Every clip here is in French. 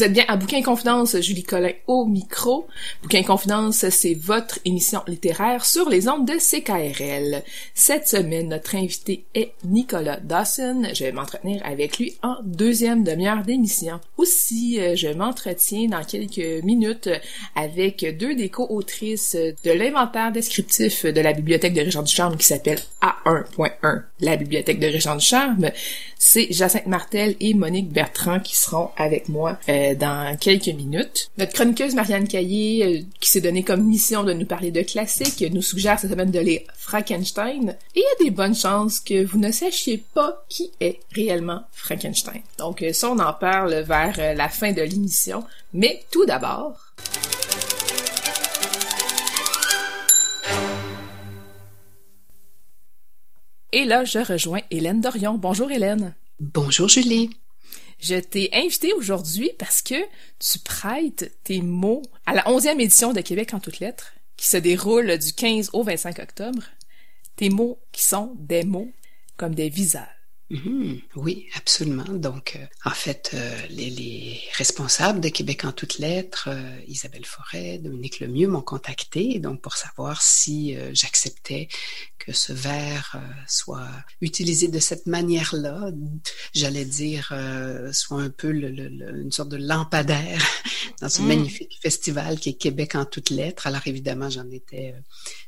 Vous êtes bien à Bouquin Confidence, Julie Collin au micro. Bouquin Confidence, c'est votre émission littéraire sur les ondes de CKRL. Cette semaine, notre invité est Nicolas Dawson. Je vais m'entretenir avec lui en deuxième demi-heure d'émission. Aussi, euh, je m'entretiens dans quelques minutes avec deux des co-autrices de l'inventaire descriptif de la bibliothèque de Régent du Charme qui s'appelle A1.1, la bibliothèque de Régent du Charme. C'est Jacinthe Martel et Monique Bertrand qui seront avec moi euh, dans quelques minutes. Notre chroniqueuse Marianne Caillé, euh, qui s'est donné comme mission de nous parler de classiques, nous suggère cette semaine de lire Frankenstein. Et il y a des bonnes chances que vous ne sachiez pas qui est réellement Frankenstein. Donc euh, ça, on en parle vers euh, la fin de l'émission. Mais tout d'abord... Et là, je rejoins Hélène Dorion. Bonjour Hélène. Bonjour Julie. Je t'ai invité aujourd'hui parce que tu prêtes tes mots à la 11e édition de Québec en toutes lettres, qui se déroule du 15 au 25 octobre. Tes mots qui sont des mots comme des visages. Mhm. oui, absolument. Donc, euh, en fait, euh, les, les, responsables de Québec en toutes lettres, euh, Isabelle Forêt, Dominique Lemieux, m'ont contacté donc pour savoir si j'acceptais que ce verre soit utilisé de cette manière-là. J'allais dire, soit un peu le, le, une sorte de lampadaire dans ce mm. magnifique festival qui est Québec en toutes lettres. Alors évidemment, j'en étais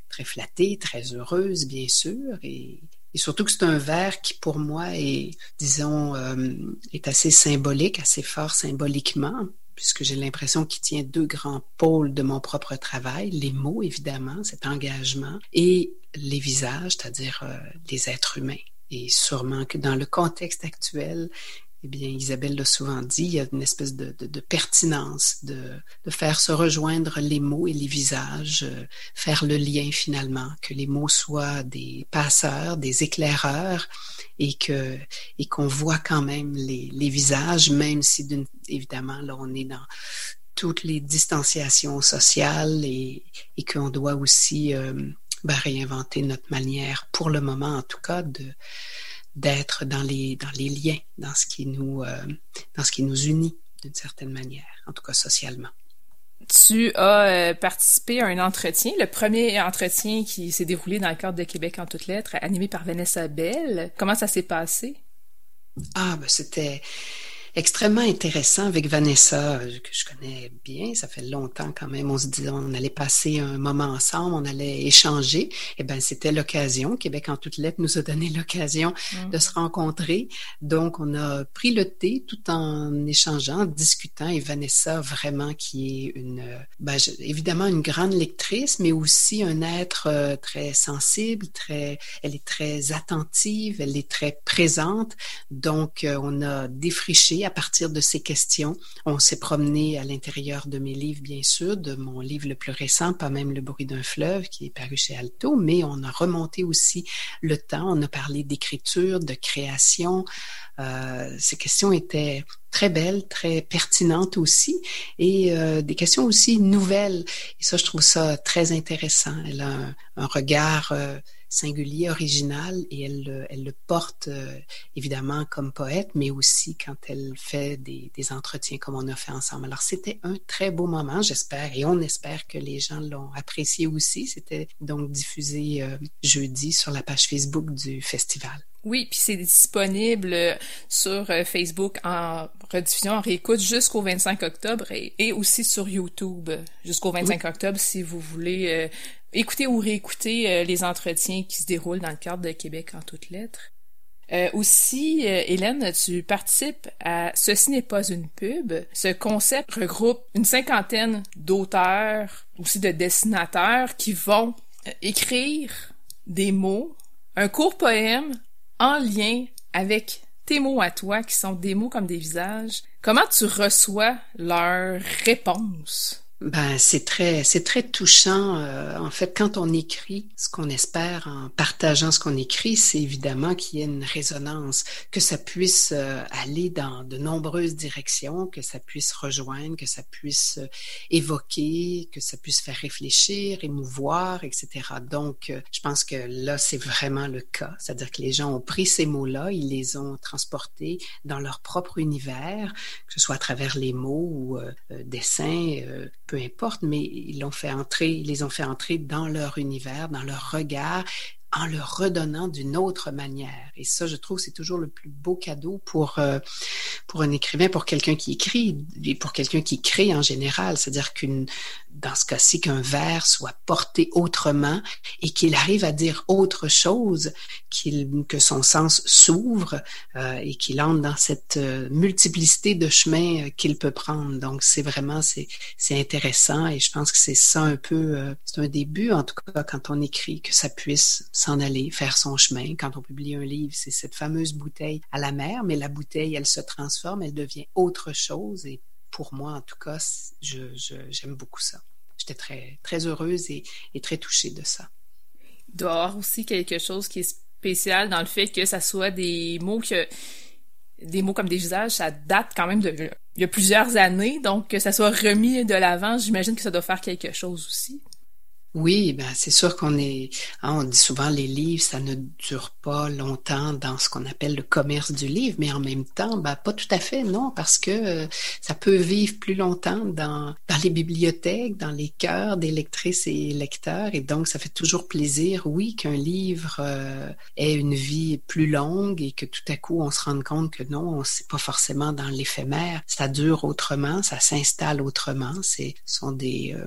très flattée, très heureuse, bien sûr, et et surtout que c'est un verre qui, pour moi, est, disons, euh, est assez symbolique, assez fort symboliquement, puisque j'ai l'impression qu'il tient deux grands pôles de mon propre travail, les mots, évidemment, cet engagement, et les visages, c'est-à-dire euh, les êtres humains. Et sûrement que dans le contexte actuel, eh bien, Isabelle l'a souvent dit, il y a une espèce de, pertinence de, faire se rejoindre les mots et les visages, euh, faire le lien finalement, que les mots soient des passeurs, des éclaireurs, et que et qu'on voit quand même les, visages, même si évidemment là on est dans toutes les distanciations sociales et, et qu'on doit aussi euh, ben, réinventer notre manière, pour le moment en tout cas, de d'être dans les, dans les liens, dans ce qui nous, euh, dans ce qui nous unit d'une certaine manière, en tout cas socialement. Tu as euh, participé à un entretien, le premier entretien qui s'est déroulé dans le cadre de Québec en toutes lettres, animé par Vanessa Bell. Comment ça s'est passé? Ah, ben c'était extrêmement intéressant avec Vanessa, que je connais bien. Ça fait longtemps quand même. On se disait, on allait passer un moment ensemble, on allait échanger. Et eh ben, c'était l'occasion. Québec en toutes lettres nous a donné l'occasion mm. de se rencontrer. Donc, on a pris le thé tout en échangeant, en discutant. Et Vanessa, vraiment, qui est une, ben, évidemment, une grande lectrice, mais aussi un être euh, très sensible, très, elle est très attentive, elle est très présente. Donc, euh, on a défriché à partir de ces questions. On s'est promené à l'intérieur de mes livres, bien sûr, de mon livre le plus récent, pas même Le bruit d'un fleuve, qui est paru chez Alto, mais on a remonté aussi le temps. On a parlé d'écriture, de création. Euh, ces questions étaient très belles, très pertinentes aussi, et euh, des questions aussi nouvelles. Et ça, je trouve ça très intéressant. Elle a un, regard euh, singulier, original, et elle, le, porte euh, évidemment comme poète, mais aussi quand elle fait des, des, entretiens comme on a fait ensemble. Alors c'était un très beau moment, j'espère, et on espère que les gens l'ont apprécié aussi. C'était donc diffusé euh, jeudi sur la page Facebook du festival. Oui, puis c'est disponible sur euh, Facebook en rediffusion, en réécoute jusqu'au 25 octobre et, aussi sur YouTube jusqu'au 25 octobre si vous voulez euh, écouter ou réécouter euh, les entretiens qui se déroulent dans le cadre de Québec en toutes lettres. aussi, Hélène, tu participes à Ceci n'est pas une pub. Ce concept regroupe une cinquantaine d'auteurs, aussi de dessinateurs qui vont écrire des mots, un court poème en lien avec tes mots à toi, qui sont des mots comme des visages. Comment tu reçois leurs réponses? Ben, c'est très, c'est très touchant. Euh, en fait, quand on écrit, ce qu'on espère en partageant ce qu'on écrit, c'est évidemment qu'il y ait une résonance, que ça puisse euh, aller dans de nombreuses directions, que ça puisse rejoindre, que ça puisse euh, évoquer, que ça puisse faire réfléchir, émouvoir, etc. Donc, je pense que là, c'est vraiment le cas. C'est-à-dire que les gens ont pris ces mots-là, ils les ont transportés dans leur propre univers, que ce soit à travers les mots ou dessins peu importe, mais ils l'ont fait entrer, ils les ont fait entrer dans leur univers, dans leur regard, en le redonnant d'une autre manière. Et ça, je trouve, c'est toujours le plus beau cadeau pour euh, pour un écrivain, pour quelqu'un qui écrit et pour quelqu'un qui crée en général. C'est-à-dire qu'une dans ce cas-ci, qu'un vers soit porté autrement et qu'il arrive à dire autre chose, qu'il que son sens s'ouvre euh, et qu'il entre dans cette euh, multiplicité de chemins qu'il peut prendre. Donc, c'est vraiment c'est c'est intéressant et je pense que c'est ça un peu c'est un début en tout cas quand on écrit que ça puisse s'en aller, faire son chemin. Quand on publie un livre, c'est cette fameuse bouteille à la mer, mais la bouteille, elle se transforme, elle devient autre chose. Et pour moi, en tout cas, j'aime je, beaucoup ça. J'étais très, très heureuse et, très touchée de ça. Il doit y avoir aussi quelque chose qui est spécial dans le fait que ça soit des mots que des mots comme des visages, ça date quand même de il y a plusieurs années, donc que ça soit remis de l'avant, j'imagine que ça doit faire quelque chose aussi. Oui, ben c'est sûr qu'on est. Hein, on dit souvent les livres, ça ne dure pas longtemps dans ce qu'on appelle le commerce du livre, mais en même temps, ben pas tout à fait, non, parce que euh, ça peut vivre plus longtemps dans dans les bibliothèques, dans les cœurs des lectrices et lecteurs, et donc ça fait toujours plaisir, oui, qu'un livre euh, ait une vie plus longue et que tout à coup on se rende compte que non, on c'est pas forcément dans l'éphémère, ça dure autrement, ça s'installe autrement, c'est sont des euh,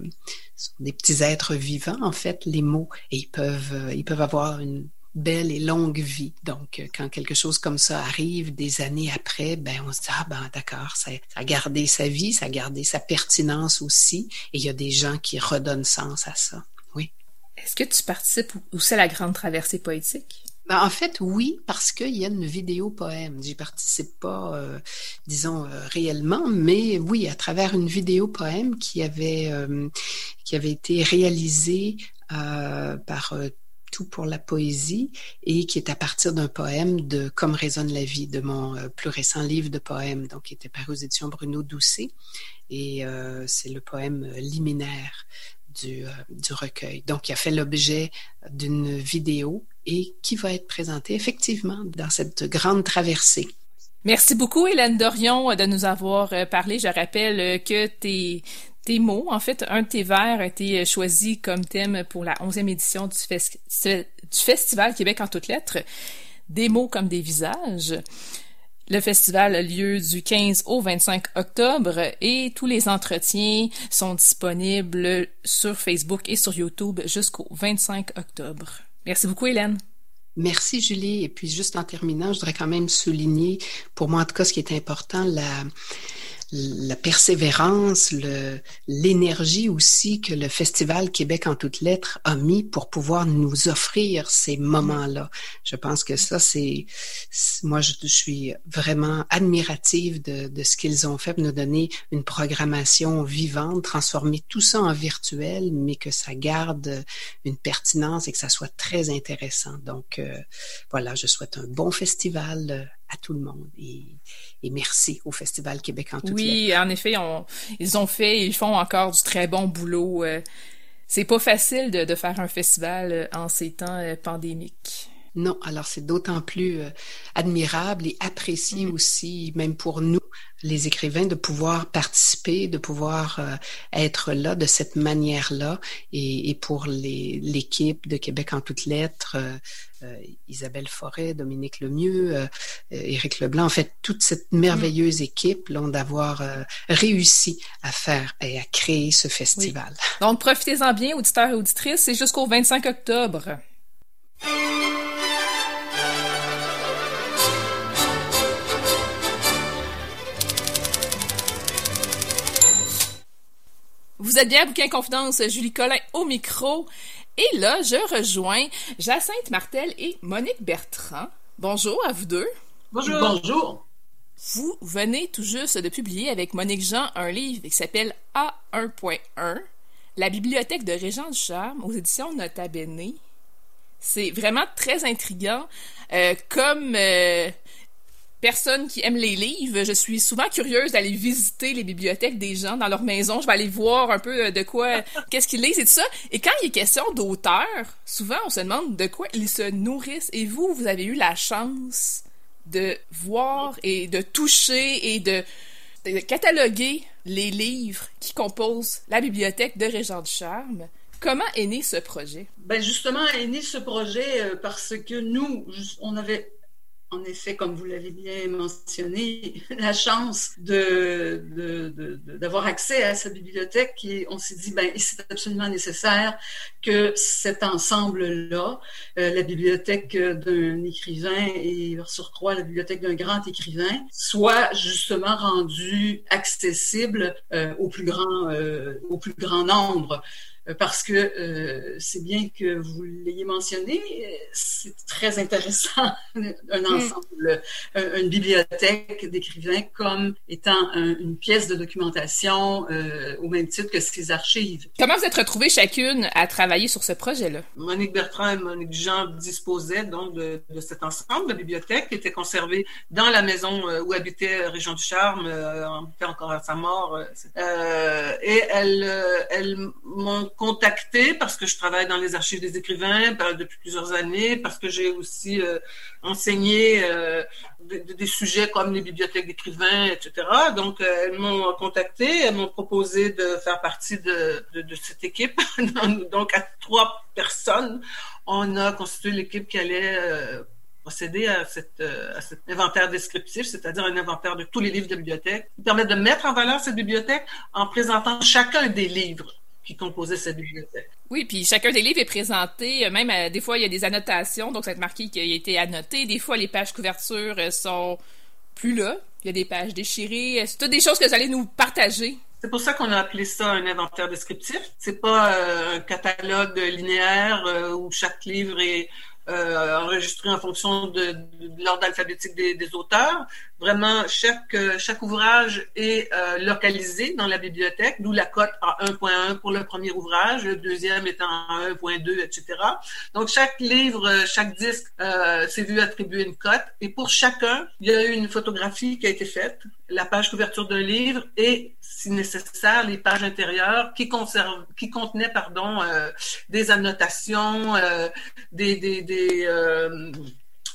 sont des petits êtres vivants, en fait, les mots, et ils peuvent, euh, ils peuvent avoir une belle et longue vie. Donc, euh, quand quelque chose comme ça arrive des années après, ben on se dit ah ben d'accord, ça, a gardé sa vie, ça a gardé sa pertinence aussi, et il y a des gens qui redonnent sens à ça. Oui. Est-ce que tu participes aussi à la grande traversée poétique? Ben, en fait, oui, parce qu'il y a une vidéo poème. J'y participe pas, euh, disons, euh, réellement, mais oui, à travers une vidéo poème qui avait, euh, qui avait été réalisée par Tout pour la poésie et qui est à partir d'un poème de Comme résonne la vie, de mon plus récent livre de poèmes, donc qui était paru aux éditions Bruno Doucet. Et c'est le poème liminaire du, du recueil. Donc, il a fait l'objet d'une vidéo et qui va être présenté effectivement dans cette grande traversée. Merci beaucoup, Hélène Dorion, de nous avoir euh, parlé. Je rappelle euh, que tes, tes mots, en fait, un de tes vers a été euh, choisi comme thème pour la 11e édition du, du Festival Québec en toutes lettres. Des mots comme des visages. Le festival a lieu du 15 au 25 octobre et tous les entretiens sont disponibles sur Facebook et sur YouTube jusqu'au 25 octobre. Merci beaucoup, Hélène. Merci, Julie. Et puis, juste en terminant, je voudrais quand même souligner, pour moi, en tout cas, ce qui est important, la, la persévérance, l'énergie aussi que le Festival Québec en toutes lettres a mis pour pouvoir nous offrir ces moments-là. Je pense que ça, c'est, moi, je, suis vraiment admirative de, de ce qu'ils ont fait pour nous donner une programmation vivante, transformer tout ça en virtuel, mais que ça garde une pertinence et que ça soit très intéressant. Donc, euh, voilà, je souhaite un bon festival euh, à tout le monde. Merci au Festival Québec en tout Oui, en effet, ils ont fait, ils font encore du très bon boulot. Euh. c'est pas facile de, faire un festival euh, en ces temps euh, pandémiques. Non, alors c'est d'autant plus admirable et apprécié mm. aussi, même pour nous, les écrivains de pouvoir participer, de pouvoir euh, être là de cette manière-là. Et, et, pour l'équipe de Québec en toutes lettres, euh, euh, Isabelle Forêt, Dominique Lemieux, Éric Leblanc, en fait, toute cette merveilleuse équipe l'ont d'avoir réussi à faire et à créer ce festival. Donc, profitez-en bien, auditeurs et auditrices, c'est jusqu'au 25 octobre. Vous êtes bien à Bouquin Confidence, Julie Collin au micro. Et là, je rejoins Jacinthe Martel et Monique Bertrand. Bonjour à vous deux. Bonjour. Bonjour. Vous venez tout juste de publier avec Monique Jean un livre qui s'appelle A1.1, La bibliothèque de Régent du Charme aux éditions Nota Bene. C'est vraiment très intriguant. Euh, comme euh, personne qui aime les livres, je suis souvent curieuse d'aller visiter les bibliothèques des gens dans leur maison. Je vais aller voir un peu euh, de quoi, qu'est-ce qu'ils lisent et tout ça. Et quand il est question d'auteurs, souvent on se demande de quoi ils se nourrissent. Et vous, vous avez eu la chance de voir et de toucher et de, cataloguer les livres qui composent la bibliothèque de Régent du Charme. Comment est né ce projet? Ben justement, est né ce projet euh, parce que nous, on avait en effet, comme vous l'avez bien mentionné, la chance d'avoir accès à cette bibliothèque et on s'est dit, ben, c'est absolument nécessaire que cet ensemble-là, euh, la bibliothèque d'un écrivain et surcroît la bibliothèque d'un grand écrivain, soit justement rendue accessible euh, euh, au plus grand nombre. Euh, parce que euh, c'est bien que vous l'ayez mentionné, c'est très intéressant, un mm. ensemble, une bibliothèque d'écrivains comme étant une pièce de documentation euh, au même titre que ses archives. Comment vous êtes retrouvées chacune à travailler sur ce projet-là? Monique Bertrand et Monique Jean disposaient donc de, de cet ensemble de bibliothèque qui était conservé dans la maison où habitait Régent du Charme, euh, encore à sa mort. et elles, elles m'ont contacté parce que je travaille dans les archives des écrivains depuis plusieurs années, parce que j'ai aussi euh, enseigné euh, des, sujets comme les bibliothèques d'écrivains, etc. Donc, euh, elles m'ont contacté, elles m'ont proposé de faire partie de, de, cette équipe. Donc, à trois personnes, on a constitué l'équipe qui allait procéder à, cette, à cet inventaire descriptif, c'est-à-dire un inventaire de tous les livres de bibliothèque, qui permet de mettre en valeur cette bibliothèque en présentant chacun des livres qui composait cette bibliothèque. Oui, puis chacun des livres est présenté, euh, même euh, des fois il y a des annotations, donc ça va être marqué qu'il a été annoté. Des fois les pages couverture euh, sont plus là, il y a des pages déchirées. C'est toutes des choses que vous allez nous partager. C'est pour ça qu'on a appelé ça un inventaire descriptif. C'est pas un catalogue linéaire où chaque livre est euh, enregistré en fonction de, de, l'ordre alphabétique des, des, auteurs. Vraiment, chaque, euh, chaque ouvrage est euh, localisé dans la bibliothèque, d'où la cote à 1.1 pour le premier ouvrage, le deuxième étant à 1.2, etc. Donc, chaque livre, euh, chaque disque s'est vu attribuer une cote. Et pour chacun, il y a eu une photographie qui a été faite, la page couverture d'un livre et, si nécessaire, les pages intérieures qui, conservent, qui contenaient pardon, des annotations, des, des, des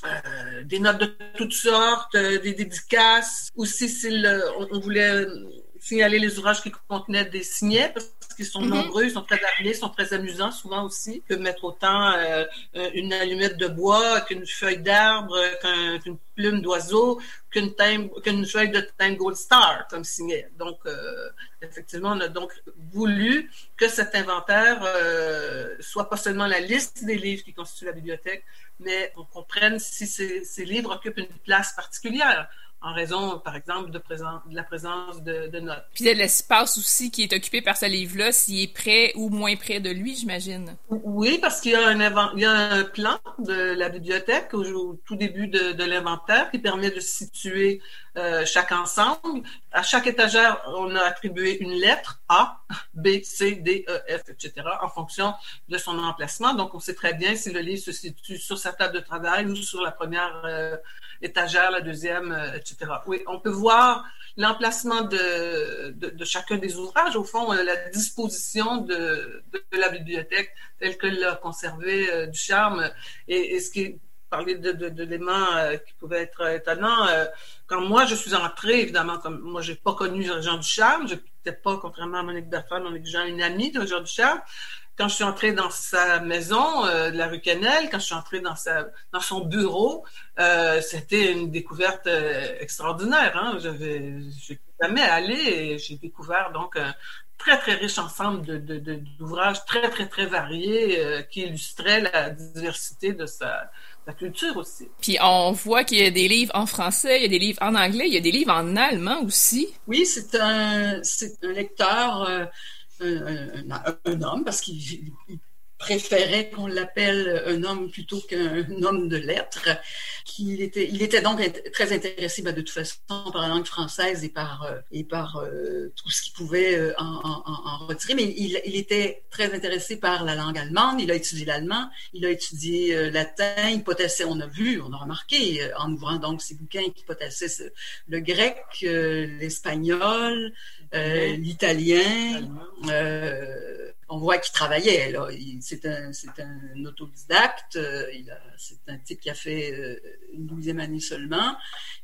euh, des notes de toutes sortes, euh, des dédicaces. Aussi, on, on, voulait signaler les ouvrages qui contenaient des signets qu'ils sont mm-hmm. nombreux, ils sont très variés, ils sont très amusants souvent aussi. que mettre autant euh, une allumette de bois qu'une feuille d'arbre, qu'une plume d'oiseau, qu'une qu'une feuille de thym Gold Star comme signet. Donc, effectivement, on a donc voulu que cet inventaire soit pas seulement la liste des livres qui constituent la bibliothèque, mais on comprenne si ces, ces livres occupent une place particulière en raison, par exemple, de, présence, de la présence de, de notes. Puis de l'espace aussi qui est occupé par ce livre-là, s'il est près ou moins près de lui, j'imagine. Oui, parce qu'il y, a un, il y a un plan de la bibliothèque au, tout début de, de l'inventaire qui permet de situer euh, chaque ensemble. À chaque étagère, on a attribué une lettre A, B, C, D, E, F, etc. en fonction de son emplacement. Donc, on sait très bien si le livre se situe sur sa table de travail ou sur la première euh, étagère, la deuxième, euh, etc. Oui, on peut voir l'emplacement de, chacun des ouvrages, au fond, euh, la disposition de, la bibliothèque telle que l'a conservé euh, du charme. Et, ce qui parler d'éléments qui pouvaient être étonnants. quand moi, je suis entrée, évidemment, comme moi, j'ai pas connu Jean Ducharme, je n'étais pas, contrairement à Monique Bertrand, Monique Jean, une amie de Jean Ducharme. Quand je suis entrée dans sa maison de la rue Canel, quand je suis entrée dans, sa, dans son bureau, c'était une découverte extraordinaire. Hein? J'avais, jamais allé et j'ai découvert donc un très très riche ensemble de, d'ouvrages très très très variés euh, qui illustraient la diversité de sa, culture aussi. Puis on voit qu'il y a des livres en français, il y a des livres en anglais, il y a des livres en allemand aussi. Oui, c'est un c'est un lecteur. Euh, un, homme parce qu'il préférait qu'on l'appelle un homme plutôt qu'un homme de lettres. Qu'il était, il était donc très intéressé ben, de toute façon par la langue française et par, euh, et par euh, tout ce qu'il pouvait euh, en, en, en, retirer, mais il, il, était très intéressé par la langue allemande. Il a étudié l'allemand, il a étudié latin, il potassait, on a vu, on a remarqué en ouvrant donc ses bouquins qu'il potassait le grec, l'espagnol, l'italien on voit qu'il travaillait. Là. C'est un, autodidacte. Euh, c'est un type qui a fait euh, une douzième année seulement.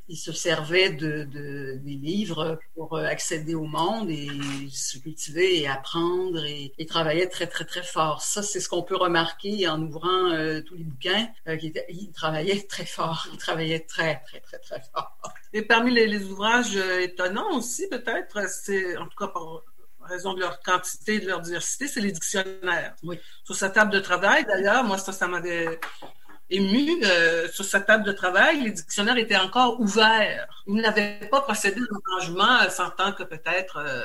Il se servait de, des livres pour euh, accéder au monde et se cultiver et apprendre et, et travaillait très, très, très fort. Ça, c'est ce qu'on peut remarquer en ouvrant tous les bouquins. il travaillait très fort. Il travaillait très, très, très, très fort. Et parmi les, les ouvrages étonnants aussi, peut-être, c'est en tout cas pour raison de leur quantité et de leur diversité, c'est les dictionnaires. Oui. Sur sa table de travail, d'ailleurs, moi, ça, ça m'avait ému. Euh, sur sa table de travail, les dictionnaires étaient encore ouverts. Ils n'avaient pas procédé au changement, sentant que peut-être euh,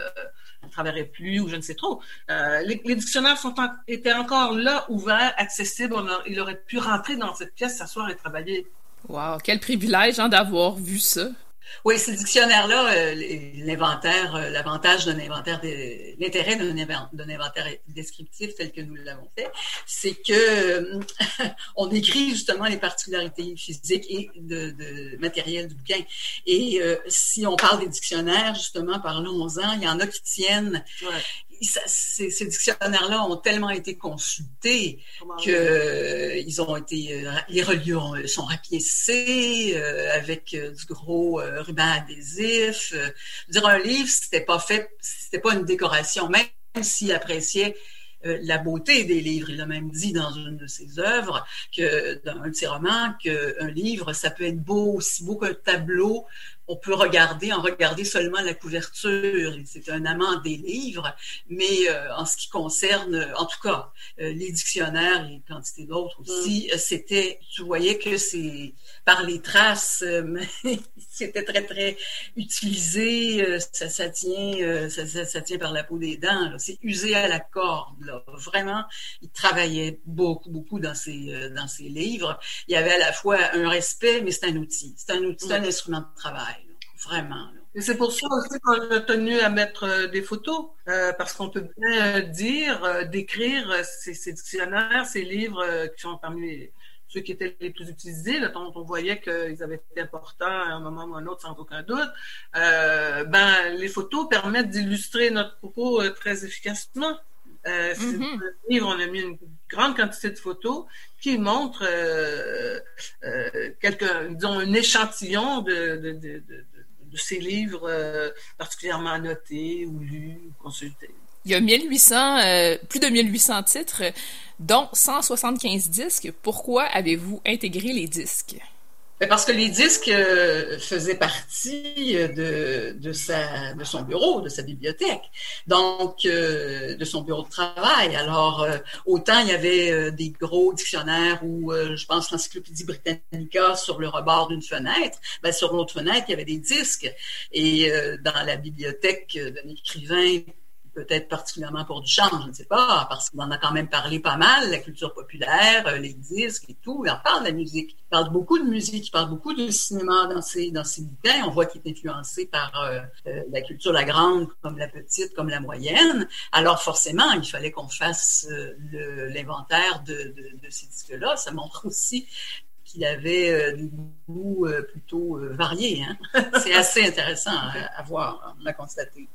ne travaillerait plus ou je ne sais trop. Euh, les, dictionnaires sont étaient encore là, ouverts, accessibles. il aurait pu rentrer dans cette pièce, s'asseoir et travailler. Wow, quel privilège hein, d'avoir vu ça. Oui, ces dictionnaires-là, euh, l'inventaire, euh, l'avantage d'un inventaire, l'intérêt d'un inventaire descriptif tel que nous l'avons fait, c'est que euh, on écrit justement les particularités physiques et de, matériel du bouquin. Et si on parle des dictionnaires, justement, parlons-en, il y en a qui tiennent ces, ces dictionnaires-là ont tellement été consultés que euh, ont été, euh, les reliures sont rapiécés euh, avec du gros ruban adhésif. dire un livre, c'était pas fait, c'était pas une décoration, même s'il appréciait la beauté des livres. Il a même dit dans une de ses œuvres, que dans un de ses romans, qu'un livre, ça peut être beau, aussi beau qu'un tableau, on peut regarder, en regarder seulement la couverture. C'est un amant des livres, mais euh, en ce qui concerne, en tout cas, euh, les dictionnaires et quantité d'autres aussi, mm. euh, c'était, tu voyais que c'est par les traces, c'était très très utilisé, ça, ça tient, ça, ça, tient par la peau des dents. C'est usé à la corde. Là. Vraiment, il travaillait beaucoup beaucoup dans ses dans ses livres. Il y avait à la fois un respect, mais c'est un outil, c'est un outil, c'est un mm. instrument de travail vraiment. Et c'est pour ça aussi qu'on a tenu à mettre euh, des photos, euh, parce qu'on peut bien dire, euh, décrire ces, dictionnaires, ces livres qui sont parmi ceux qui étaient les plus utilisés, là, dont on voyait qu'ils avaient été importants à un moment ou à un autre, sans aucun doute. ben, les photos permettent d'illustrer notre propos très efficacement. Euh, mm livre, on a mis une grande quantité de photos qui montrent euh, euh, disons, un échantillon de, de, de, de ces livres euh, particulièrement notés ou lus ou consultés. Il y a 1800, euh, plus de 1800 titres, dont 175 disques. Pourquoi avez-vous intégré les disques? Parce que les disques euh, faisaient partie de, de, sa, de son bureau, de sa bibliothèque, donc euh, de son bureau de travail. Alors, euh, autant il y avait des gros dictionnaires ou, je pense, l'Encyclopédie Britannica sur le rebord d'une fenêtre, ben, sur l'autre fenêtre, il y avait des disques. Et dans la bibliothèque d'un écrivain peut-être particulièrement pour Duchamp, je ne sais pas, parce qu'on en a quand même parlé pas mal, la culture populaire, euh, les disques et tout. Il en parle de la musique. Il parle beaucoup de musique, il parle beaucoup de cinéma dans ses, dans ses bouquins. On voit qu'il est influencé par euh, euh, la culture, la grande comme la petite, comme la moyenne. Alors forcément, il fallait qu'on fasse l'inventaire de, de, de, ces disques-là. Ça montre aussi qu'il avait des goûts plutôt variés. Hein. C'est assez intéressant à, à voir, à constater.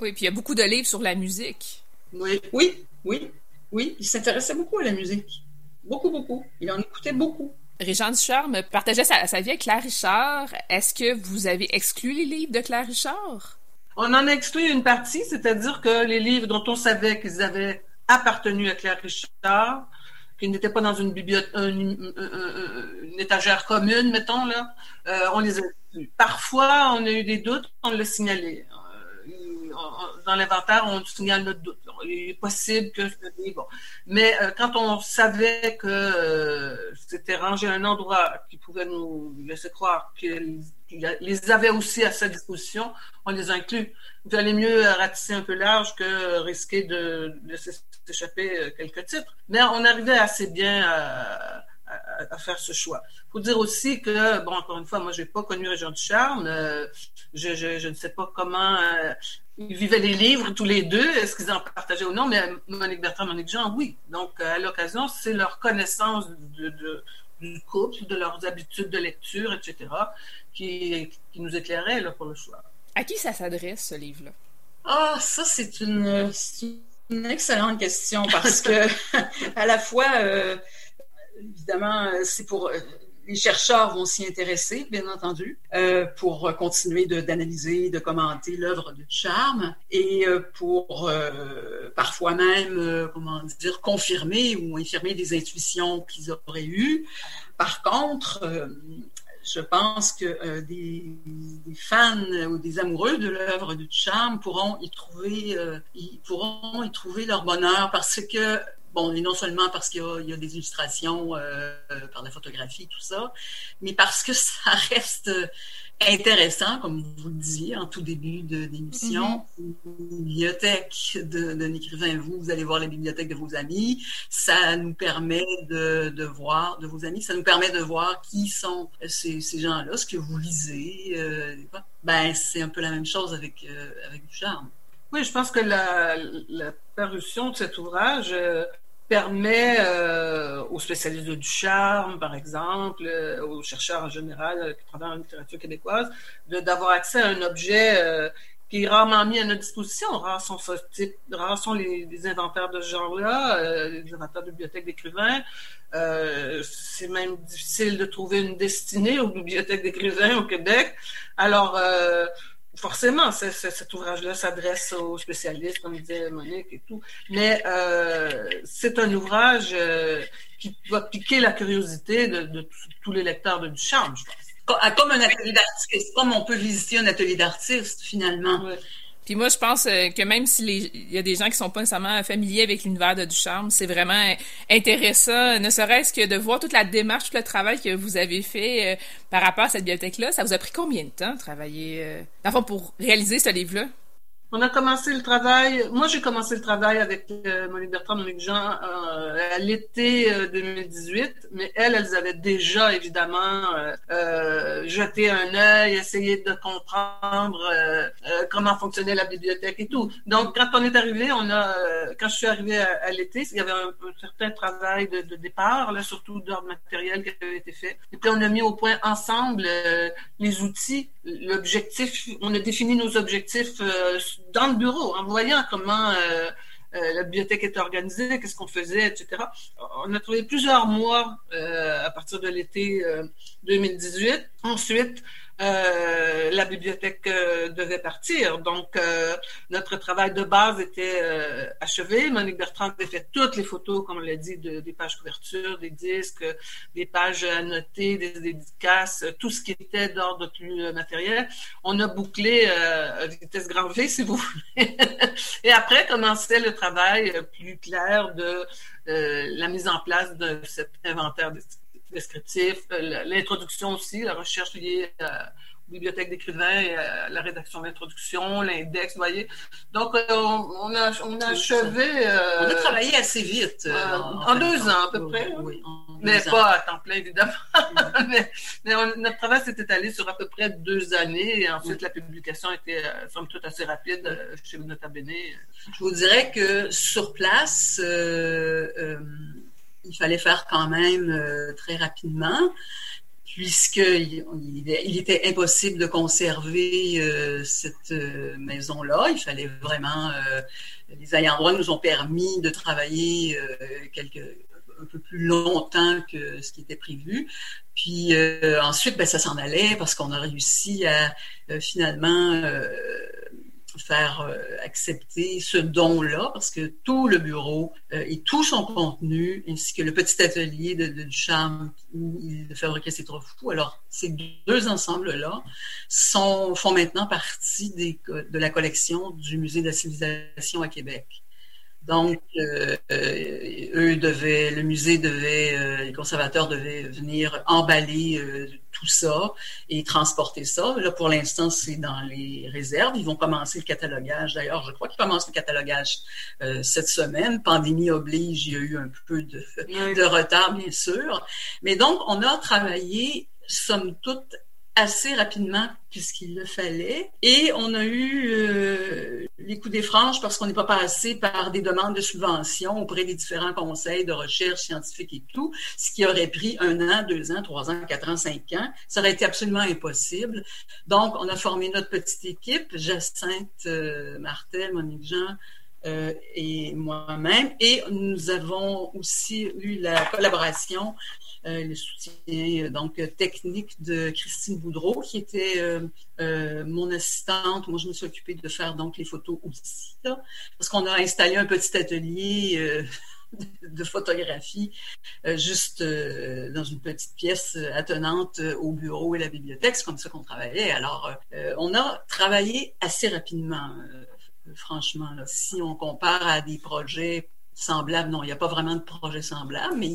Oui, puis il y a beaucoup de livres sur la musique. Oui, oui, oui, oui. Il s'intéressait beaucoup à la musique. Beaucoup, beaucoup. Il en écoutait beaucoup. Régent Ducharme partageait sa, sa vie avec Claire Richard. Est-ce que vous avez exclu les livres de Claire Richard? On en a exclu une partie, c'est-à-dire que les livres dont on savait qu'ils avaient appartenu à Claire Richard, qu'ils n'étaient pas dans une bibliothèque, une, une, étagère commune, mettons, là, euh, on les a exclus. Parfois, on a eu des doutes, on l'a signalé. Euh, dans l'inventaire, on signale notre doute. Il est possible que bon. Mais euh, quand on savait que euh, c'était rangé à un endroit qui pouvait nous laisser croire qu'il les avait aussi à sa disposition, on les inclut. Il valait mieux ratisser un peu large que risquer de, de s'échapper quelques titres. Mais on arrivait assez bien à, faire ce choix. Il faut dire aussi que, bon, encore une fois, moi, je n'ai pas connu Régent du Charme. Euh, je, ne sais pas comment euh, ils vivaient les livres tous les deux, est-ce qu'ils en partageaient ou non, mais Monique Bertrand, Monique Jean, oui. Donc, à l'occasion, c'est leur connaissance de, de, du couple, de leurs habitudes de lecture, etc., qui, qui nous éclairait là, pour le choix. À qui ça s'adresse, ce livre-là? Ah, oh, ça, c'est une, une excellente question parce que, à la fois, euh, évidemment, c'est pour les chercheurs vont s'y intéresser, bien entendu, euh, pour continuer d'analyser, de, commenter l'œuvre de Charme et euh, pour euh, parfois même, euh, comment dire, confirmer ou infirmer des intuitions qu'ils auraient eues. Par contre, euh, je pense que des, des, fans ou des amoureux de l'œuvre de Charme pourront y trouver, ils pourront y trouver leur bonheur parce que Bon, et non seulement parce qu'il y, y, a des illustrations euh, par la photographie, tout ça, mais parce que ça reste intéressant, comme vous le disiez en tout début d'émission. Mm -hmm. Bibliothèque d'un écrivain, vous, vous allez voir la bibliothèque de vos amis. Ça nous permet de, de voir, de vos amis, ça nous permet de voir qui sont ces, ces gens-là, ce que vous lisez. Euh, ben, c'est un peu la même chose avec, euh, avec du charme. Oui, je pense que la, la parution de cet ouvrage euh, permet euh, aux spécialistes du charme, par exemple, euh, aux chercheurs en général euh, qui travaillent en littérature québécoise, d'avoir accès à un objet qui est rarement mis à notre disposition. Rares sont, ce type, les, les inventaires de ce genre-là, les inventaires de bibliothèques d'écrivains. c'est même difficile de trouver une destinée aux bibliothèques d'écrivains au Québec. Alors, forcément, c est, c est, cet ouvrage-là s'adresse aux spécialistes, comme disait Monique et tout, mais euh, c'est un ouvrage euh, qui va piquer la curiosité de, de tous les lecteurs de Duchamp, je pense. Comme un atelier d'artiste, comme on peut visiter un atelier d'artiste, finalement. Ouais. Puis moi, je pense que même s'il y a des gens qui sont pas nécessairement familiers avec l'univers de Ducharme, c'est vraiment intéressant, ne serait-ce que de voir toute la démarche, tout le travail que vous avez fait euh, par rapport à cette bibliothèque-là. Ça vous a pris combien de temps de travailler, euh, pour réaliser ce livre-là? On a commencé le travail. Moi, j'ai commencé le travail avec euh, Monique Bertrand, Monique Jean euh, à l'été euh, 2018, mais elles, elles avaient déjà évidemment euh, euh, jeté un œil, essayé de comprendre euh, comment fonctionnait la bibliothèque et tout. Donc, quand on est arrivé, on a, quand je suis arrivée à, l'été, il y avait un, un certain travail de, de départ, là, surtout d'ordre matériel qui avait été fait. Et puis, on a mis au point ensemble les outils, l'objectif. On a défini nos objectifs dans le bureau, en voyant comment euh, euh, la bibliothèque était organisée, qu'est-ce qu'on faisait, etc. On a trouvé plusieurs mois euh, à partir de l'été 2018. Ensuite, euh, la bibliothèque euh, devait partir. Donc, euh, notre travail de base était euh, achevé. Monique Bertrand avait fait toutes les photos, comme on l'a dit, de, des pages couverture, des disques, des pages annotées, des dédicaces, tout ce qui était d'ordre plus matériel. On a bouclé à vitesse grand V, si vous voulez. Et après, commençait le travail plus clair de la mise en place de cet inventaire descriptif, euh, l'introduction aussi, la recherche liée à, aux bibliothèques d'écrivains, la rédaction de l'introduction, l'index, vous voyez. Donc, euh, on, a, on a achevé... Euh, on a travaillé assez vite. Euh, en, en, deux ans, à peu près. Oui, mais pas à temps plein, évidemment. mais, mais on, notre travail s'est étalé sur à peu près deux années. Et ensuite, oui. la publication était, somme toute, assez rapide chez Nota Bene. Je vous dirais que sur place il fallait faire quand même euh, très rapidement, puisqu'il il était impossible de conserver euh, cette euh, maison-là. Il fallait vraiment... les ayants droit nous ont permis de travailler quelques un peu plus longtemps que ce qui était prévu. Puis ensuite, ben, ça s'en allait parce qu'on a réussi à finalement faire euh, accepter ce don-là, parce que tout le bureau euh, et tout son contenu, ainsi que le petit atelier de, de, du charme où il fabriquait ses fous, alors ces deux ensembles-là sont font maintenant partie de la collection du Musée de la civilisation à Québec. Donc, euh, euh, eux devaient, le musée devait, euh, les conservateurs devaient venir emballer tout ça et transporter ça. Là, pour l'instant, c'est dans les réserves. Ils vont commencer le catalogage. D'ailleurs, je crois qu'ils commencent le catalogage cette semaine. Pandémie oblige, il y a eu un peu de, de retard, bien sûr. Mais donc, on a travaillé, somme toute, assez rapidement puisqu'il le fallait. Et on a eu euh, les coups des franges parce qu'on n'est pas passé par des demandes de subventions auprès des différents conseils de recherche scientifique et tout, ce qui aurait pris un an, deux ans, trois ans, quatre ans, cinq ans. Ça aurait été absolument impossible. Donc, on a formé notre petite équipe, Jacinthe euh, Martel, Monique Jean, euh, et moi-même. Et nous avons aussi eu la collaboration le soutien euh, donc technique de Christine Boudreau, qui était euh, mon assistante. Moi, je me suis occupée de faire donc les photos aussi, parce qu'on a installé un petit atelier de photographie juste dans une petite pièce attenante au bureau et la bibliothèque. C'est comme ça qu'on travaillait. Alors, on a travaillé assez rapidement, franchement. Si on compare à des projets semblable. Non, il n'y a pas vraiment de projet semblable, mais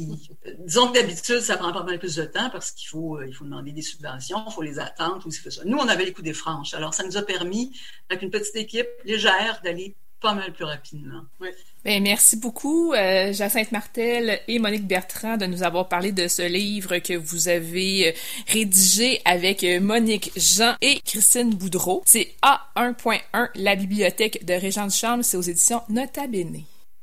disons que d'habitude, ça prend pas mal plus de temps parce qu'il faut, euh, il faut demander des subventions, il faut les attendre, tout ça. Nous, on avait les coups des franches. Alors, ça nous a permis, avec une petite équipe légère, d'aller pas mal plus rapidement. Oui. Bien, merci beaucoup, euh, Jacinthe Martel et Monique Bertrand, de nous avoir parlé de ce livre que vous avez euh, rédigé avec euh, Monique Jean et Christine Boudreau. C'est A1.1, la bibliothèque de Régent Charme. C'est aux éditions Nota Bene.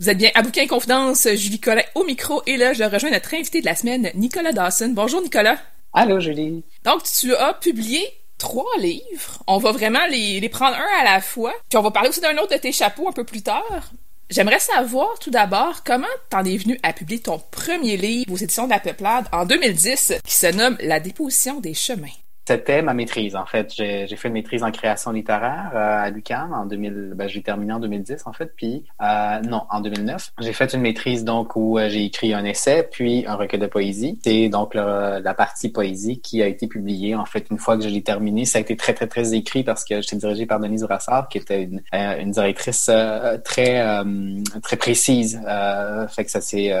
Vous êtes bien à Bouquin Confidence, Julie Collin au micro, et là, je rejoins notre invité de la semaine, Nicolas Dawson. Bonjour, Nicolas. Allô, Julie. Donc, tu as publié trois livres. On va vraiment les, les prendre un à la fois. Puis on va parler aussi d'un autre de tes chapeaux un peu plus tard. J'aimerais savoir tout d'abord comment t'en es venu à publier ton premier livre aux éditions de la Peuplade en 2010 qui se nomme La déposition des chemins? C'était ma maîtrise, en fait. J'ai fait une maîtrise en création littéraire euh, à l'UQAM en 2000. Ben, j'ai terminé en 2010, en fait. Puis, euh, non, en 2009. J'ai fait une maîtrise, donc, où euh, j'ai écrit un essai, puis un recueil de poésie. C'est donc la partie poésie qui a été publiée, en fait, une fois que je l'ai terminé. Ça a été très, très, très écrit parce que j'étais dirigé par Denise Brassard, qui était une, une directrice très, très précise. fait que ça c'est,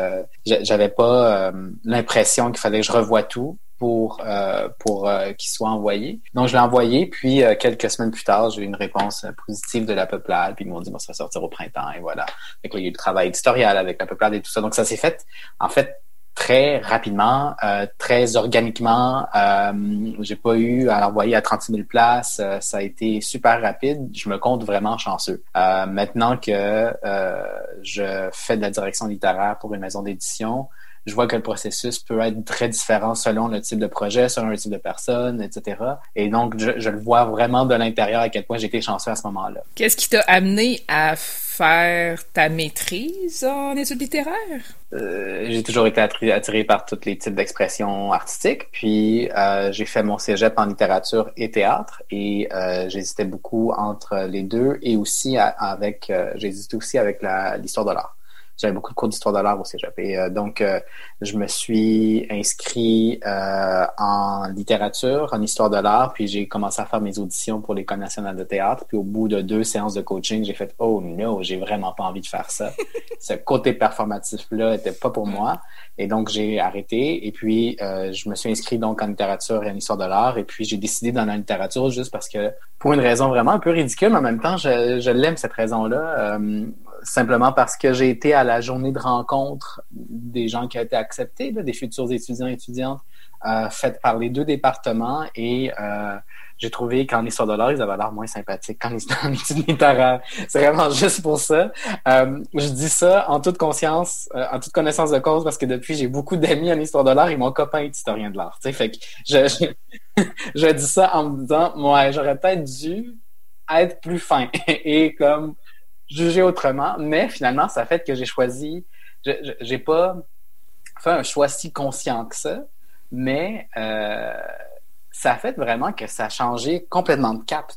j'avais pas l'impression qu'il fallait que je revoie tout pour euh, pour euh, qu'il soit envoyé. Donc je l'ai envoyé, puis euh, quelques semaines plus tard, j'ai eu une réponse positive de la peuplade, puis ils m'ont dit bon ça va sortir au printemps et voilà. Fait il y a eu le travail éditorial avec la peuplade et tout ça. Donc ça s'est fait en fait très rapidement, très organiquement. Euh, j'ai pas eu à l'envoyer à 36 000 places. ça a été super rapide. Je me compte vraiment chanceux. maintenant que je fais de la direction littéraire pour une maison d'édition, je vois que le processus peut être très différent selon le type de projet, selon le type de personne, etc. Et donc, je, le vois vraiment de l'intérieur à quel point j'étais chanceux à ce moment-là. Qu'est-ce qui t'a amené à faire ta maîtrise en études littéraires? Euh, j'ai toujours été attiré par tous les types d'expression artistiques. Puis euh, j'ai fait mon cégep en littérature et théâtre et euh, j'hésitais beaucoup entre les deux et aussi avec j'hésitais aussi avec l'histoire de l'art j'avais beaucoup de cours d'histoire de l'art au cégep. Et euh, donc, euh, je me suis inscrit euh, en littérature, en histoire de l'art, puis j'ai commencé à faire mes auditions pour l'École nationale de théâtre. Puis au bout de deux séances de coaching, j'ai fait « Oh non, j'ai vraiment pas envie de faire ça. Ce côté performatif-là était pas pour moi. » Et donc, j'ai arrêté. Et puis, je me suis inscrit donc en littérature et en histoire de l'art. Et puis, j'ai décidé dans la littérature juste parce que, pour une raison vraiment un peu ridicule, mais en même temps, je, je l'aime cette raison-là simplement parce que j'ai été à la journée de rencontre des gens qui ont été acceptés, des futurs étudiants et étudiantes, euh, faite par les deux départements et euh, j'ai trouvé qu'en histoire de l'art, ils avaient l'air moins sympathiques qu'en études littéraires. C'est vraiment juste pour ça. Euh, je dis ça en toute conscience, euh, en toute connaissance de cause, parce que depuis, j'ai beaucoup d'amis en histoire de l'art et mon copain est historien de l'art. Fait que je, je, je, dis ça en me disant, ouais, j'aurais peut-être dû être plus fin et comme juger autrement, mais finalement, ça fait que j'ai choisi, j'ai pas fait un choix si conscient que ça, mais euh, ça fait vraiment que ça a changé complètement de cap.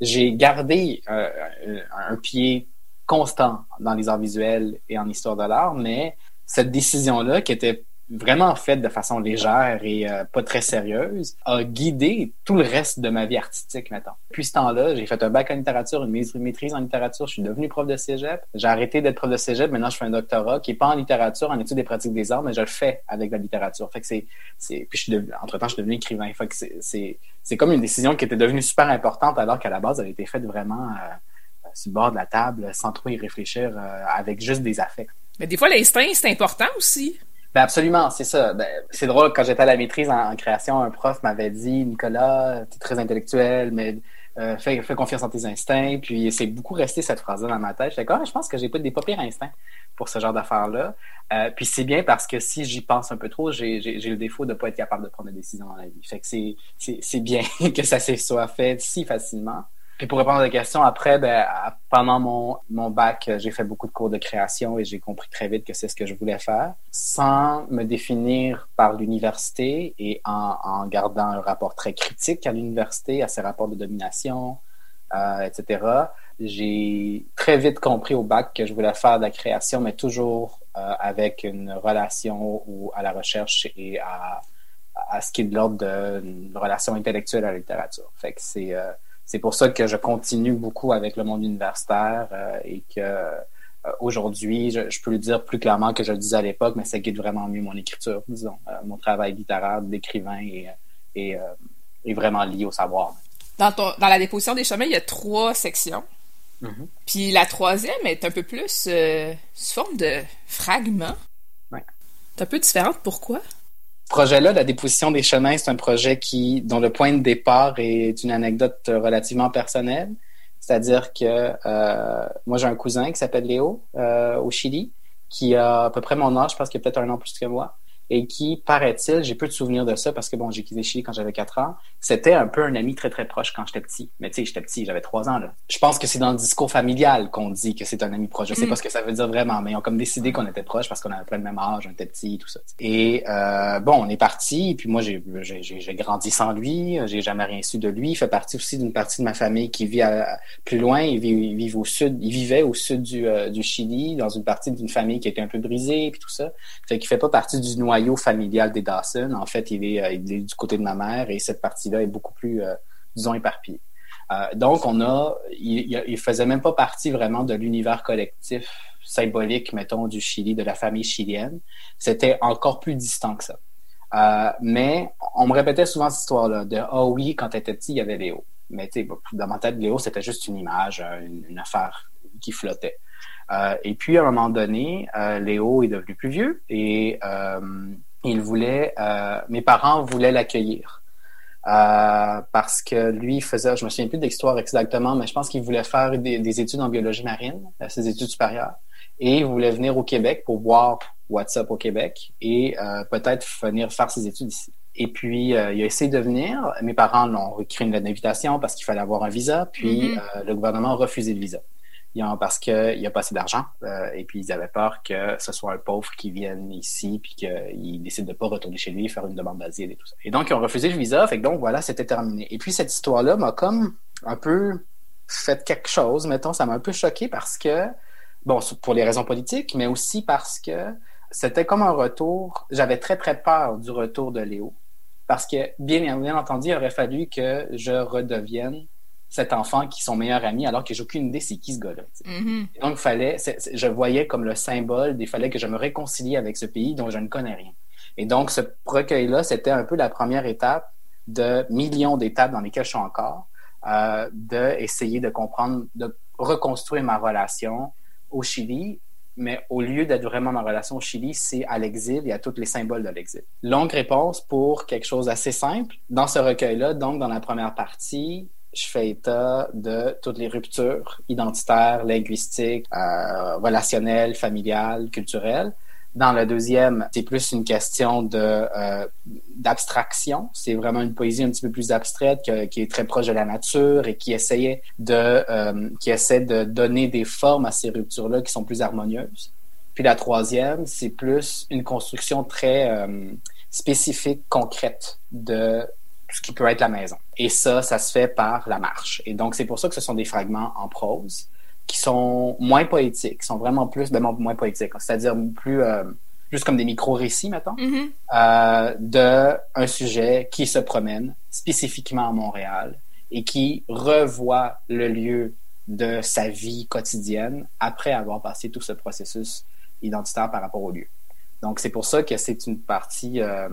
J'ai gardé euh, un pied constant dans les arts visuels et en histoire de l'art, mais cette décision-là, qui était vraiment faite de façon légère et euh, pas très sérieuse, a guidé tout le reste de ma vie artistique, maintenant. Puis ce temps-là, j'ai fait un bac en littérature, une maîtrise en littérature, je suis devenu prof de cégep. J'ai arrêté d'être prof de cégep, maintenant je fais un doctorat qui est pas en littérature, en études des pratiques des arts, mais je le fais avec la littérature. Fait que c'est, c'est, puis je suis devenu, entre-temps, je suis devenu écrivain. Fait que c'est, c'est, c'est comme une décision qui était devenue super importante alors qu'à la base, elle a été faite vraiment euh, sur le bord de la table, sans trop y réfléchir, euh, avec juste des affects. Mais des fois, l'instinct, c'est important aussi. Ben absolument, c'est ça. Ben, c'est drôle, quand j'étais à la maîtrise en, création, un prof m'avait dit Nicolas, tu es très intellectuel, mais euh, fais, fais, confiance en tes instincts. Puis c'est beaucoup resté cette phrase-là dans ma tête. Comme, ah, je pense que j'ai pas des pas pires instincts pour ce genre d'affaires-là. Euh, puis c'est bien parce que si j'y pense un peu trop, j'ai le défaut de pas être capable de prendre des décisions dans la vie. Fait que c'est bien que ça se soit fait si facilement. Puis pour répondre à la question, après, ben, pendant mon, mon bac, j'ai fait beaucoup de cours de création et j'ai compris très vite que c'est ce que je voulais faire, sans me définir par l'université et en, gardant un rapport très critique à l'université, à ses rapports de domination, euh, etc. J'ai très vite compris au bac que je voulais faire de la création, mais toujours euh, avec une relation ou à la recherche et à, à ce qui est de l'ordre d'une relation intellectuelle à la littérature. Fait que c'est euh, c'est pour ça que je continue beaucoup avec le monde universitaire euh, et que euh, aujourd'hui, je, peux le dire plus clairement que je le disais à l'époque, mais ça guide vraiment mieux mon écriture, disons. Euh, mon travail littéraire d'écrivain est, vraiment lié au savoir. Dans, dans la déposition des chemins, il y a trois sections. Mm-hmm. Puis la troisième est un peu plus sous forme de fragments. Ouais. C'est un peu différente. Pourquoi? Projet-là, la déposition des chemins, c'est un projet qui, dont le point de départ est une anecdote relativement personnelle. C'est-à-dire que euh, moi, j'ai un cousin qui s'appelle Léo euh, au Chili, qui a à peu près mon âge, je pense qu'il a peut-être un an plus que moi et qui, paraît-il, j'ai peu de souvenirs de ça parce que bon, j'ai quitté Chili quand j'avais 4 ans. C'était un peu un ami très très proche quand j'étais petit. Mais tu sais, j'étais petit, j'avais 3 ans là. Je pense que c'est dans le discours familial qu'on dit que c'est un ami proche. Je sais mm. pas ce que ça veut dire vraiment, mais ils ont comme décidé qu'on était proches parce qu'on avait plein le même âge, on était petit, tout ça. Et euh, bon, on est parti. Puis moi, j'ai grandi sans lui. J'ai jamais rien su de lui. Il fait partie aussi d'une partie de ma famille qui vit plus loin. Il vit, au sud. Il vivait au sud du, euh, du Chili, dans une partie d'une famille qui était un peu brisée, puis tout ça. Fait qu'il fait pas partie du noyau familial des Dawson. En fait, il est, euh, il est, du côté de ma mère et cette partie-là est beaucoup plus, euh, disons, éparpillée. Euh, donc, on a, il, il faisait même pas partie vraiment de l'univers collectif symbolique, mettons, du Chili, de la famille chilienne. C'était encore plus distant que ça. Mais on me répétait souvent cette histoire-là de ah oh oui, quand tu étais petit, il y avait Léo. Mais tu dans ma tête, Léo, c'était juste une image, une affaire qui flottait. Euh, et puis, à un moment donné, euh, Léo est devenu plus vieux et euh, il voulait, mes parents voulaient l'accueillir. parce que lui faisait, je me souviens plus de l'histoire exactement, mais je pense qu'il voulait faire des, études en biologie marine, ses études supérieures, et il voulait venir au Québec pour voir WhatsApp au Québec et peut-être venir faire ses études ici. Et puis, il a essayé de venir. Mes parents l'ont écrit une lettre d'invitation parce qu'il fallait avoir un visa. Puis, mm-hmm. le gouvernement a refusé le visa. Parce qu'il n'y a pas assez d'argent euh, et puis ils avaient peur que ce soit un pauvre qui vienne ici puis qu'il décide de pas retourner chez lui faire une demande d'asile et tout ça. Et donc ils ont refusé le visa, fait donc voilà, c'était terminé. Et puis cette histoire-là m'a comme un peu fait quelque chose, mettons, ça m'a un peu choqué parce que bon, pour les raisons politiques, mais aussi parce que c'était comme un retour. J'avais très très peur du retour de Léo parce que bien entendu, il aurait fallu que je redevienne cet enfant qui est son meilleur ami alors que j'ai aucune idée c'est qui ce gars-là. Mm-hmm. Donc, fallait, je voyais comme le symbole il fallait que je me réconcilie avec ce pays dont je ne connais rien. Et donc, ce recueil-là, c'était un peu la première étape de millions d'étapes dans lesquelles je suis encore, euh, d'essayer de comprendre, de reconstruire ma relation au Chili mais au lieu d'être vraiment ma relation au Chili, c'est à l'exil et à tous les symboles de l'exil. Longue réponse pour quelque chose d'assez simple. Dans ce recueil-là, donc dans la première partie, je fais état de toutes les ruptures identitaires, linguistiques, euh, relationnelles, familiales, culturelles. Dans le deuxième, c'est plus une question de euh, d'abstraction. C'est vraiment une poésie un petit peu plus abstraite qui est très proche de la nature et qui essayait de euh, qui essaie de donner des formes à ces ruptures-là qui sont plus harmonieuses. Puis la troisième, c'est plus une construction très euh, spécifique, concrète de ce qui peut être la maison. Et ça, ça se fait par la marche. Et donc, c'est pour ça que ce sont des fragments en prose qui sont moins poétiques, qui sont vraiment plus, ben, moins poétiques, c'est-à-dire plus, euh, plus comme des micro-récits, mettons, euh, de un sujet qui se promène spécifiquement à Montréal et qui revoit le lieu de sa vie quotidienne après avoir passé tout ce processus identitaire par rapport au lieu. Donc, c'est pour ça que c'est une partie, euh,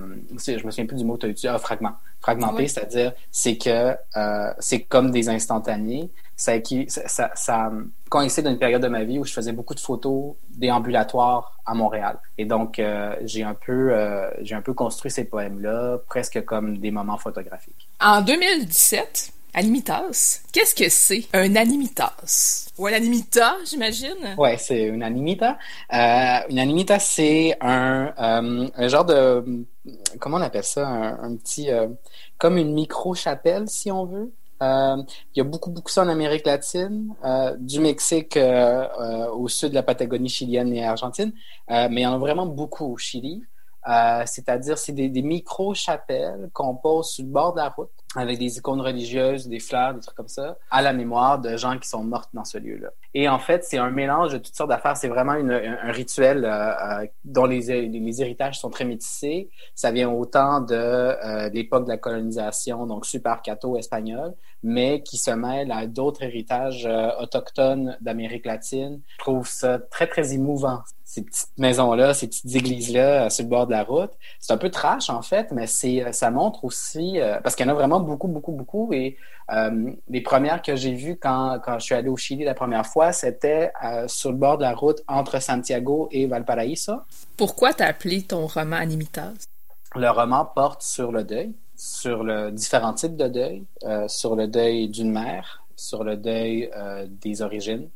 je me souviens plus du mot que tu as utilisé, ah, fragment. Fragmenté, c'est-à-dire, c'est que euh, c'est comme des instantanés. Ça, ça, ça coïncide d'une période de ma vie où je faisais beaucoup de photos déambulatoires à Montréal. Et donc, euh, j'ai un peu, euh, j'ai un peu construit ces poèmes-là presque comme des moments photographiques. En 2017, Animitas? Qu'est-ce que c'est un animitas? Ou un animita, j'imagine? Ouais, c'est une animita. Euh, une animita, c'est un, euh, genre de, comment on appelle ça? Un, petit, euh, comme une micro-chapelle, si on veut. il y a beaucoup, beaucoup ça en Amérique latine, du Mexique au sud de la Patagonie chilienne et argentine, mais il y en a vraiment beaucoup au Chili. C'est-à-dire, c'est des micro-chapelles qu'on pose sur le bord de la route avec des icônes religieuses, des fleurs, des trucs comme ça, à la mémoire de gens qui sont morts dans ce lieu-là. Et en fait, c'est un mélange de toutes sortes d'affaires. C'est vraiment un, rituel euh, euh, dont les, héritages sont très métissés. Ça vient autant de euh, l'époque de la colonisation, donc super cato espagnol, mais qui se mêle à d'autres héritages euh, autochtones d'Amérique latine. Je trouve ça très, très émouvant ces petites maisons-là, ces petites églises-là euh, sur le bord de la route. C'est un peu trash, en fait, mais c'est, euh, ça montre aussi, euh, parce qu'il y en a vraiment beaucoup, beaucoup, beaucoup. Et les premières que j'ai vues quand, quand je suis allé au Chili la première fois, c'était sur le bord de la route entre Santiago et Valparaiso. Pourquoi t'as appelé ton roman Animitas? Le roman porte sur le deuil, sur le différents types de deuil, sur le deuil d'une mère, sur le deuil des origines,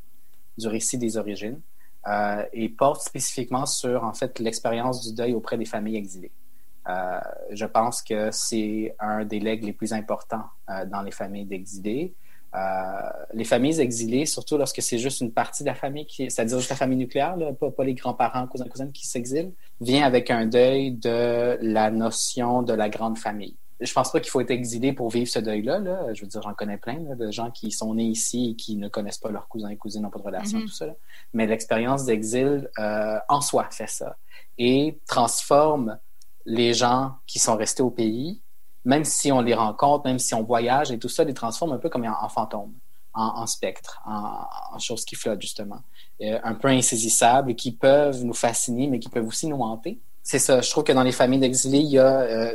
du récit des origines. Euh, et porte spécifiquement sur en fait l'expérience du deuil auprès des familles exilées. Euh, je pense que c'est un des legs les plus importants euh, dans les familles d'exilés. les familles exilées, surtout lorsque c'est juste une partie de la famille, c'est-à-dire juste la famille nucléaire, pas, pas, les grands-parents, cousins, cousines qui s'exilent, vient avec un deuil de la notion de la grande famille je pense pas qu'il faut être exilé pour vivre ce deuil-là. Là. Je veux dire, j'en connais plein de gens qui sont nés ici et qui ne connaissent pas leurs cousins et cousines, n'ont pas de relation, mm-hmm. tout ça. Mais l'expérience d'exil euh, en soi fait ça et transforme les gens qui sont restés au pays, même si on les rencontre, même si on voyage et tout ça, les transforme un peu comme en, fantômes, en, spectres, en, choses qui flottent justement, euh, un peu insaisissables, qui peuvent nous fasciner, mais qui peuvent aussi nous hanter c'est ça. Je trouve que dans les familles d'exilés, il y a euh,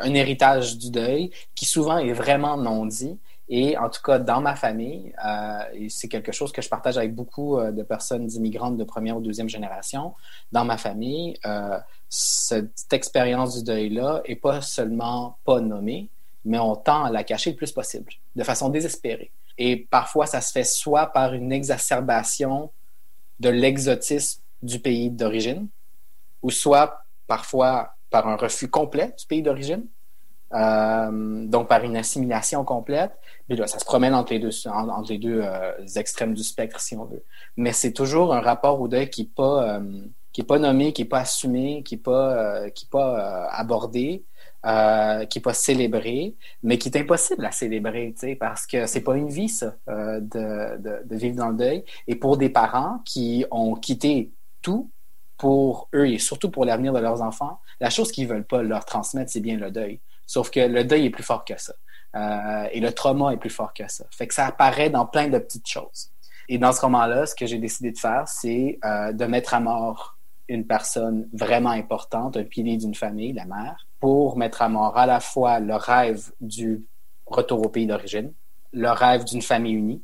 un héritage du deuil qui souvent est vraiment non dit. Et en tout cas, dans ma famille, euh, c'est quelque chose que je partage avec beaucoup euh, de personnes immigrantes de première ou deuxième génération, dans ma famille, cette expérience du deuil-là est pas seulement pas nommée, mais on tend à la cacher le plus possible, de façon désespérée. Et parfois, ça se fait soit par une exacerbation de l'exotisme du pays d'origine, ou soit parfois par un refus complet du pays d'origine. euh, donc par une assimilation complète. Puis là, ça se promène entre les deux, euh, extrêmes du spectre, si on veut. Mais c'est toujours un rapport au deuil qui n'est pas, euh, qui pas nommé, qui n'est pas assumé, qui n'est pas, qui est pas abordé, qui n'est pas célébré, mais qui est impossible à célébrer, parce que c'est pas une vie, ça, de, vivre dans le deuil. Et pour des parents qui ont quitté tout pour eux et surtout pour l'avenir de leurs enfants, la chose qu'ils veulent pas leur transmettre, c'est bien le deuil. Sauf que le deuil est plus fort que ça. Euh, et le trauma est plus fort que ça. Fait que ça apparaît dans plein de petites choses. Et dans ce roman-là, ce que j'ai décidé de faire, c'est euh, de mettre à mort une personne vraiment importante, un pilier d'une famille, la mère, pour mettre à mort à la fois le rêve du retour au pays d'origine, le rêve d'une famille unie,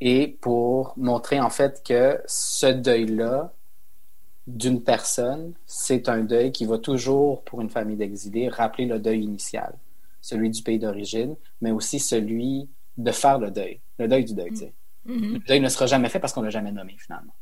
et pour montrer en fait que ce deuil-là d'une personne, c'est un deuil qui va toujours, pour une famille d'exilés, rappeler le deuil initial, celui du pays d'origine, mais aussi celui de faire le deuil, le deuil du deuil. Mm-hmm. Le deuil ne sera jamais fait parce qu'on l'a jamais nommé finalement.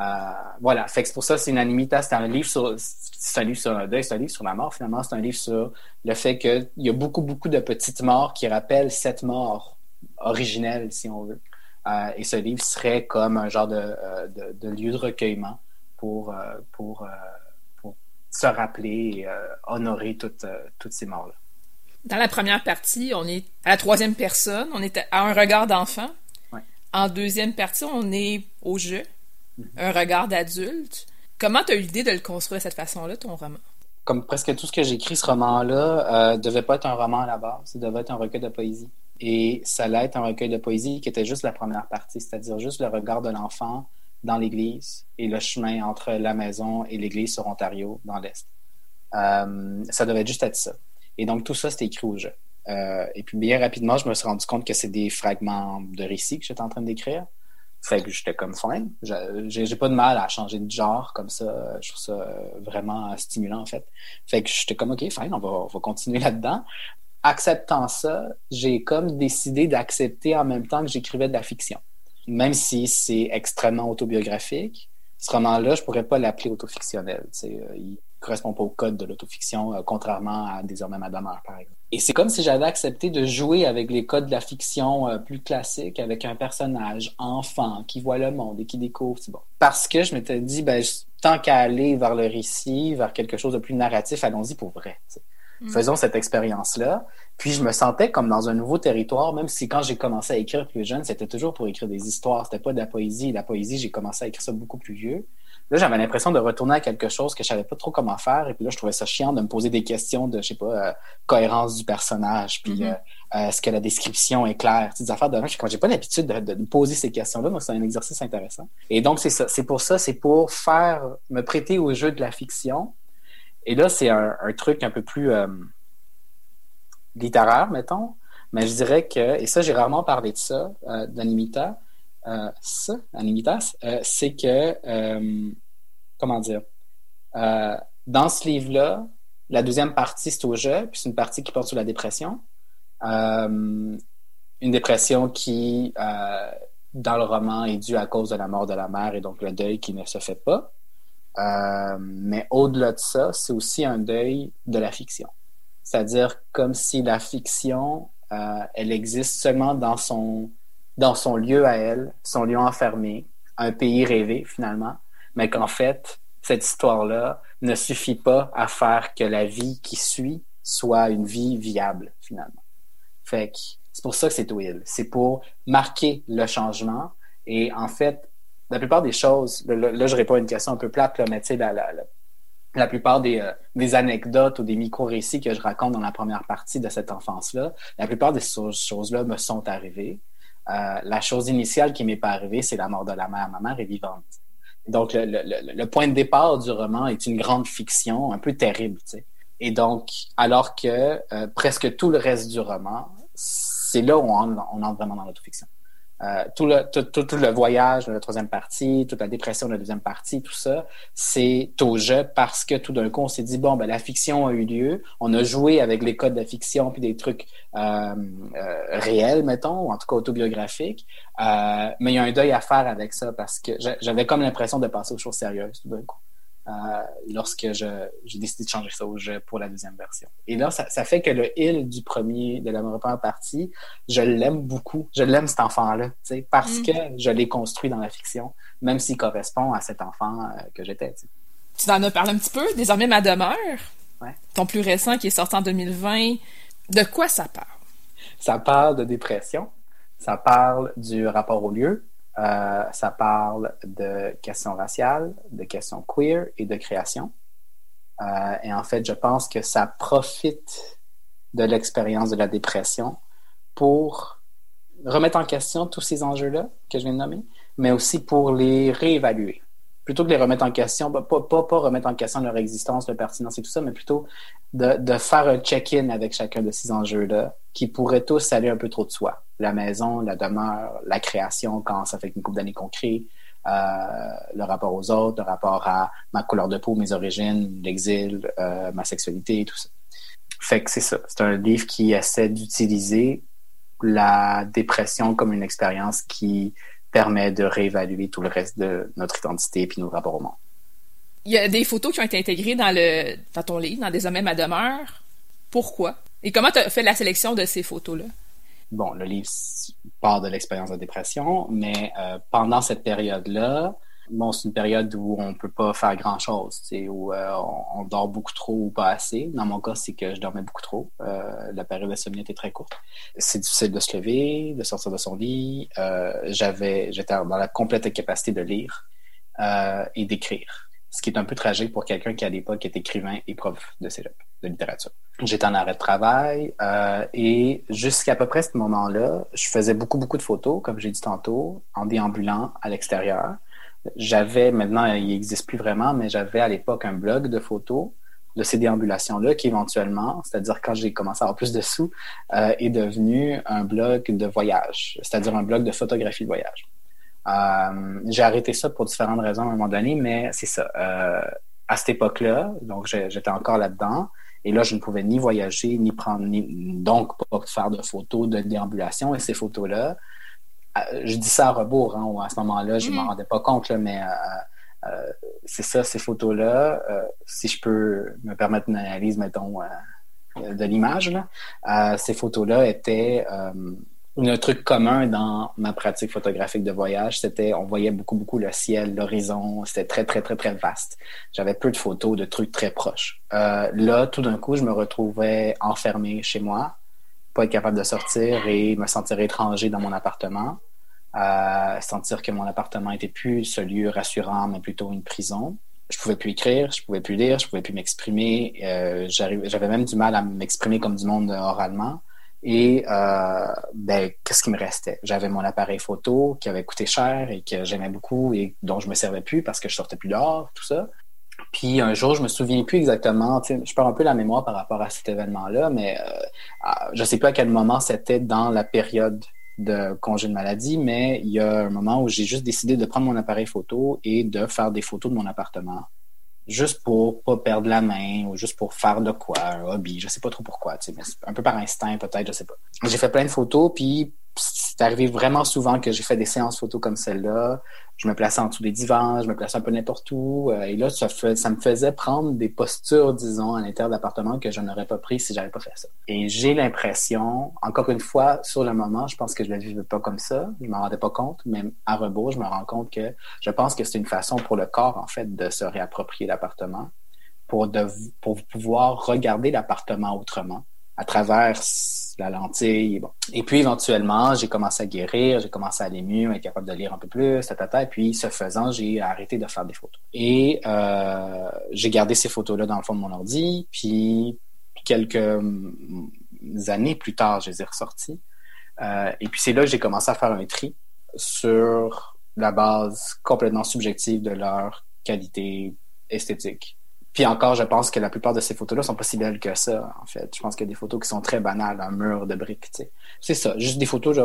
Euh, voilà, fait que c'est pour ça c'est une animita, c'est un livre sur c'est un livre sur le deuil, c'est un livre sur la mort finalement, c'est un livre sur le fait qu'il y a beaucoup beaucoup de petites morts qui rappellent cette mort originelle si on veut. Euh, et ce livre serait comme un genre de, euh, de, lieu de recueillement pour, pour, pour se rappeler et honorer toutes, toutes ces morts-là. Dans la première partie, on est à la troisième personne, on est à un regard d'enfant. En deuxième partie, on est au jeu un regard d'adulte. Comment tu as eu l'idée de le construire de cette façon-là, ton roman? Comme presque tout ce que j'écris, ce roman-là euh, devait pas être un roman à la base, ça devait être un recueil de poésie. Et ça allait être un recueil de poésie qui était juste la première partie, c'est-à-dire juste le regard de l'enfant dans l'église et le chemin entre la maison et l'église sur Ontario, dans l'Est. Euh, ça devait juste être ça. Et donc, tout ça, c'était écrit au jeu. Euh, et puis, bien rapidement, je me suis rendu compte que c'est des fragments de récits que j'étais en train d'écrire. Fait que j'étais comme fine. J'ai pas de mal à changer de genre comme ça. Je trouve ça vraiment stimulant, en fait. Fait que j'étais comme, OK, fine, on va, on va continuer là-dedans. Acceptant ça, j'ai comme décidé d'accepter en même temps que j'écrivais de la fiction. Même si c'est extrêmement autobiographique, ce roman-là, je pourrais pas l'appeler autofictionnel. sais il correspond pas au code de l'autofiction, euh, contrairement à Désormais Madame par exemple. Et c'est comme si j'avais accepté de jouer avec les codes de la fiction euh, plus classique, avec un personnage enfant qui voit le monde et qui découvre. Bon. Parce que je m'étais dit, ben, tant qu'à aller vers le récit, vers quelque chose de plus narratif, allons-y pour vrai. Mm. Faisons cette expérience-là. Puis je me sentais comme dans un nouveau territoire, même si quand j'ai commencé à écrire plus jeune, c'était toujours pour écrire des histoires, c'était pas de la poésie. La poésie, j'ai commencé à écrire ça beaucoup plus vieux. Là, j'avais l'impression de retourner à quelque chose que je savais pas trop comment faire. Et puis là, je trouvais ça chiant de me poser des questions de, je sais pas, euh, cohérence du personnage, puis mm-hmm. euh, euh, est-ce que la description est claire, des affaires de même. J'ai pas l'habitude de, de, me poser ces questions-là, donc c'est un exercice intéressant. Et donc, c'est ça. C'est pour ça, c'est pour faire, me prêter au jeu de la fiction. Et là, c'est un, truc un peu plus littéraire, mettons. Mais je dirais que, et ça, j'ai rarement parlé de ça, d'Animita, euh, ça, euh, c'est que, euh, comment dire, dans ce livre-là, la deuxième partie, c'est au jeu, puis c'est une partie qui porte sur la dépression. une dépression qui, dans le roman, est due à cause de la mort de la mère et donc le deuil qui ne se fait pas. Mais au-delà de ça, c'est aussi un deuil de la fiction. C'est-à-dire comme si la fiction, elle existe seulement dans son dans son lieu à elle, son lieu enfermé, un pays rêvé finalement, mais qu'en fait, cette histoire-là ne suffit pas à faire que la vie qui suit soit une vie viable finalement. Fait que c'est pour ça que c'est Will. C'est pour marquer le changement. Et en fait, la plupart des choses, là, je réponds à une question un peu plate, là, mais tu sais, la, plupart des, euh, des, anecdotes ou des micro-récits que je raconte dans la première partie de cette enfance-là, la plupart des choses-là me sont arrivées. Euh, la chose initiale qui m'est pas arrivée, c'est la mort de la mère. Ma mère est vivante. Donc, le, point de départ du roman est une grande fiction, un peu terrible. Et donc, alors que euh, presque tout le reste du roman, c'est là où on, on entre vraiment dans l'autofiction. Euh, tout, le, tout, tout, le voyage de la troisième partie, toute la dépression de la deuxième partie, tout ça, c'est au jeu parce que tout d'un coup, on s'est dit, bon, ben, la fiction a eu lieu, on a joué avec les codes de la fiction puis des trucs euh, euh, réels, mettons, ou en tout cas autobiographiques, mais il y a un deuil à faire avec ça parce que j'avais comme l'impression de passer aux choses sérieuses tout d'un coup. Lorsque j'ai décidé de changer ça au jeu pour la deuxième version. Et là, ça, ça fait que le il du premier, de la première partie, je l'aime beaucoup. Je l'aime cet enfant-là, parce mm. que je l'ai construit dans la fiction, même s'il correspond à cet enfant que j'étais. Tu en as parlé un petit peu, désormais ma demeure? Ton plus récent qui est sorti en 2020. De quoi ça parle? Ça parle de dépression, ça parle du rapport au lieu, euh, ça parle de questions raciales, de questions queer et de création. Euh, et en fait, je pense que ça profite de l'expérience de la dépression pour remettre en question tous ces enjeux-là que je viens de nommer, mais aussi pour les réévaluer plutôt que de les remettre en question, pas, pas, pas, remettre en question leur existence, leur pertinence et tout ça, mais plutôt de, de faire un check-in avec chacun de ces enjeux-là qui pourraient tous aller un peu trop de soi. La maison, la demeure, la création quand ça fait une couple d'années qu'on crée, euh, le rapport aux autres, le rapport à ma couleur de peau, mes origines, l'exil, euh, ma sexualité et tout ça. Fait que c'est ça. C'est un livre qui essaie d'utiliser la dépression comme une expérience qui permet de réévaluer tout le reste de notre identité puis nos rapports au monde. Il y a des photos qui ont été intégrées dans, le, dans ton livre, dans Des hommes demeure. Pourquoi? Et comment tu as fait la sélection de ces photos-là? Bon, le livre part de l'expérience de dépression, mais euh, pendant cette période-là, bon, c'est une période où on peut pas faire grand-chose, où euh, on, dort beaucoup trop ou pas assez. Dans mon cas, c'est que je dormais beaucoup trop. Euh, la période d'insomnie était très courte. C'est difficile de se lever, de sortir de son lit. Euh, j'avais, j'étais dans la complète capacité de lire et d'écrire. Ce qui est un peu tragique pour quelqu'un qui à l'époque est écrivain et prof de littérature. J'étais en arrêt de travail et jusqu'à peu près ce moment-là, je faisais beaucoup, beaucoup de photos, comme j'ai dit tantôt, en déambulant à l'extérieur. J'avais, maintenant, il n'existe plus vraiment, mais j'avais à l'époque un blog de photos de ces déambulations-là qui éventuellement, c'est-à-dire quand j'ai commencé à avoir plus de sous, euh, est devenu un blog de voyage, c'est-à-dire un blog de photographie de voyage. Euh, j'ai arrêté ça pour différentes raisons à un moment donné, mais c'est ça. Euh, à cette époque-là, donc j'étais encore là-dedans, et là je ne pouvais ni voyager, ni prendre, ni donc pas faire de photos de déambulation, et ces photos-là, euh, je dis ça à rebours, hein, à ce moment-là, je ne m'en mm. rendais pas compte, mais euh, c'est ça, ces photos-là, si je peux me permettre une analyse, mettons, de l'image, ces photos-là étaient un truc commun dans ma pratique photographique de voyage, c'était on voyait beaucoup, beaucoup le ciel, l'horizon, c'était très, très, très, très vaste. J'avais peu de photos de trucs très proches. là, tout d'un coup, je me retrouvais enfermé chez moi, pas être capable de sortir et me sentir étranger dans mon appartement. Euh, sentir que mon appartement était plus ce lieu rassurant, mais plutôt une prison. Je pouvais plus écrire, je pouvais plus lire, je pouvais plus m'exprimer. Euh, J'avais même du mal à m'exprimer comme du monde oralement. Et euh, ben, qu'est-ce qui me restait? J'avais mon appareil photo qui avait coûté cher et que j'aimais beaucoup et dont je me servais plus parce que je sortais plus dehors, tout ça. Puis un jour, je me souviens plus exactement, je perds un peu la mémoire par rapport à cet événement-là, mais euh, je sais plus à quel moment c'était dans la période de congé de maladie, mais il y a un moment où j'ai juste décidé de prendre mon appareil photo et de faire des photos de mon appartement, juste pour pas perdre la main ou juste pour faire de quoi, un hobby, je sais pas trop pourquoi, mais un peu par instinct peut-être, je sais pas. J'ai fait plein de photos, puis c'est arrivé vraiment souvent que j'ai fait des séances photos comme celle-là. Je me plaçais en dessous des divans, je me plaçais un peu n'importe où. Euh, et là, ça, me faisait prendre des postures, disons, à l'intérieur de l'appartement que je n'aurais pas pris si j'avais pas fait ça. Et j'ai l'impression, encore une fois, sur le moment, je pense que je ne le vivais pas comme ça. Je m'en rendais pas compte, mais à rebours, je me rends compte que je pense que c'est une façon pour le corps, en fait, de se réapproprier l'appartement pour, pour pouvoir regarder l'appartement autrement à travers la lentille. Bon. Et puis éventuellement, j'ai commencé à guérir, j'ai commencé à aller mieux, être capable de lire un peu plus, tata, et puis ce faisant, j'ai arrêté de faire des photos. Et euh, j'ai gardé ces photos-là dans le fond de mon ordi, puis quelques années plus tard, je les ai ressorties. Euh, et puis c'est là que j'ai commencé à faire un tri sur la base complètement subjective de leur qualité esthétique. Puis encore, je pense que la plupart de ces photos-là sont pas si belles que ça, en fait. Je pense qu'il y a des photos qui sont très banales, un mur de briques, tu sais. C'est ça, juste des photos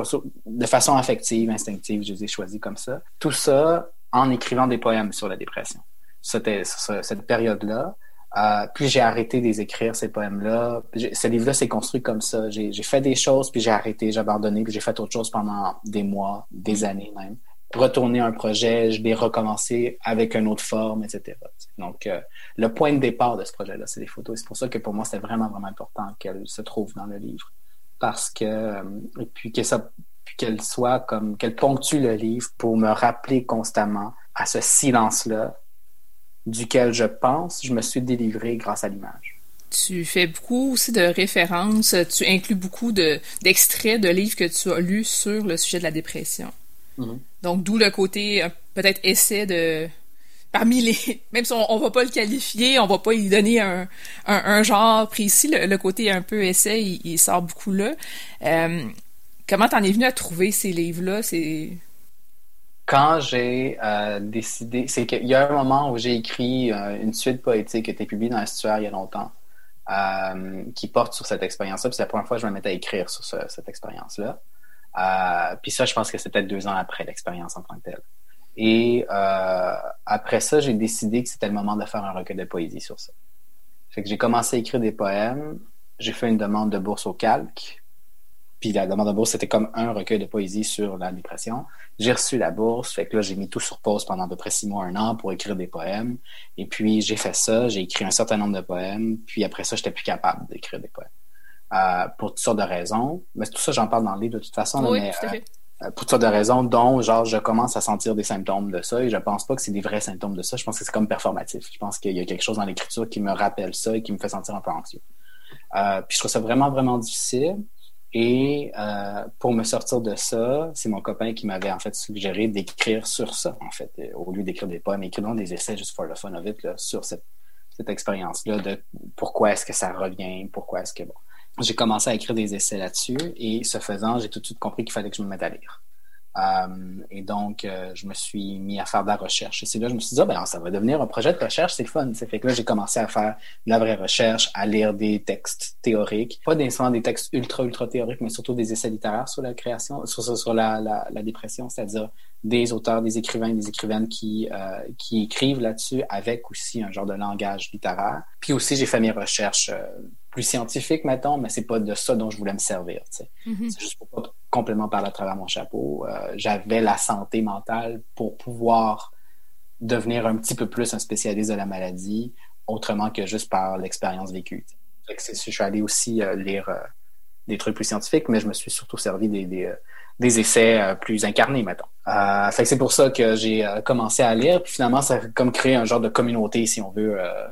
de façon affective, instinctive, je les ai choisies comme ça. Tout ça en écrivant des poèmes sur la dépression. C'était cette période-là. Euh, puis j'ai arrêté de écrire, ces poèmes-là. Ce livre-là s'est construit comme ça. J'ai fait des choses, puis j'ai arrêté, j'ai abandonné, puis j'ai fait autre chose pendant des mois, des années même. Retourner un projet, je vais recommencer avec une autre forme, etc. Donc, euh, le point de départ de ce projet-là, c'est les photos. C'est pour ça que pour moi, c'était vraiment, vraiment important qu'elles se trouvent dans le livre. Parce que, euh, et puis que ça, puis qu'elle soit comme, qu'elle ponctue le livre pour me rappeler constamment à ce silence-là duquel je pense, je me suis délivré grâce à l'image. Tu fais beaucoup aussi de références, tu inclus beaucoup de, d'extraits de livres que tu as lus sur le sujet de la dépression. Mm-hmm. Donc, d'où le côté euh, peut-être essai de parmi les même si on, va pas le qualifier, on va pas y donner un, un, genre précis, le, côté un peu essai, il, sort beaucoup là. Euh, comment t'en es venu à trouver ces livres-là? C'est quand j'ai euh, décidé, c'est qu'il y a un moment où j'ai écrit une suite poétique qui a été publiée dans l'Astuaire il y a longtemps, qui porte sur cette expérience-là. Puis c'est la première fois que je me mettais à écrire sur cette expérience-là. Euh, puis ça, je pense que peut-être deux ans après l'expérience en tant que telle. Et euh, après ça, j'ai décidé que c'était le moment de faire un recueil de poésie sur ça. Fait que j'ai commencé à écrire des poèmes. J'ai fait une demande de bourse au calque. Puis la demande de bourse, c'était comme un recueil de poésie sur la dépression. J'ai reçu la bourse. Fait que là, j'ai mis tout sur pause pendant à peu près six mois, un an pour écrire des poèmes. Et puis, j'ai fait ça. J'ai écrit un certain nombre de poèmes. Puis après ça, j'étais plus capable d'écrire des poèmes. Euh, pour toutes sortes de raisons. Mais tout ça, j'en parle dans le livre de toute façon. oui, mais, tout à fait. Euh, pour toutes sortes de raisons, dont, genre, je commence à sentir des symptômes de ça et je pense pas que c'est des vrais symptômes de ça. Je pense que c'est comme performatif. Je pense qu'il y a quelque chose dans l'écriture qui me rappelle ça et qui me fait sentir un peu anxieux. Euh, puis je trouve ça vraiment, vraiment difficile. Et euh, pour me sortir de ça, c'est mon copain qui m'avait en fait suggéré d'écrire sur ça, en fait, au lieu d'écrire des poèmes, écrire des essais juste for the fun of it, là, sur cette, cette expérience-là de pourquoi est-ce que ça revient, pourquoi est-ce que bon j'ai commencé à écrire des essais là-dessus et ce faisant, j'ai tout de suite compris qu'il fallait que je me mette à lire. Euh, et donc, euh, je me suis mis à faire de la recherche. Et c'est là que je me suis dit, ah, ben, ça va devenir un projet de recherche, c'est fun. C'est fait que là, j'ai commencé à faire de la vraie recherche, à lire des textes théoriques. Pas nécessairement des textes ultra, ultra théoriques, mais surtout des essais littéraires sur la création, sur, sur la, la, la dépression, c'est-à-dire des auteurs, des écrivains, des écrivaines qui, euh, qui écrivent là-dessus avec aussi un genre de langage littéraire. Puis aussi, j'ai fait mes recherches euh, plus scientifiques, mettons, mais c'est pas de ça dont je voulais me servir. Mm-hmm. C'est juste pour pas complètement parler à travers mon chapeau. Euh, j'avais la santé mentale pour pouvoir devenir un petit peu plus un spécialiste de la maladie, autrement que juste par l'expérience vécue. Fait que je suis allé aussi lire des trucs plus scientifiques, mais je me suis surtout servi des, des des essais euh, plus incarnés, mettons. Euh, fait que c'est pour ça que j'ai euh, commencé à lire, puis finalement, ça a comme créé un genre de communauté, si on veut, euh,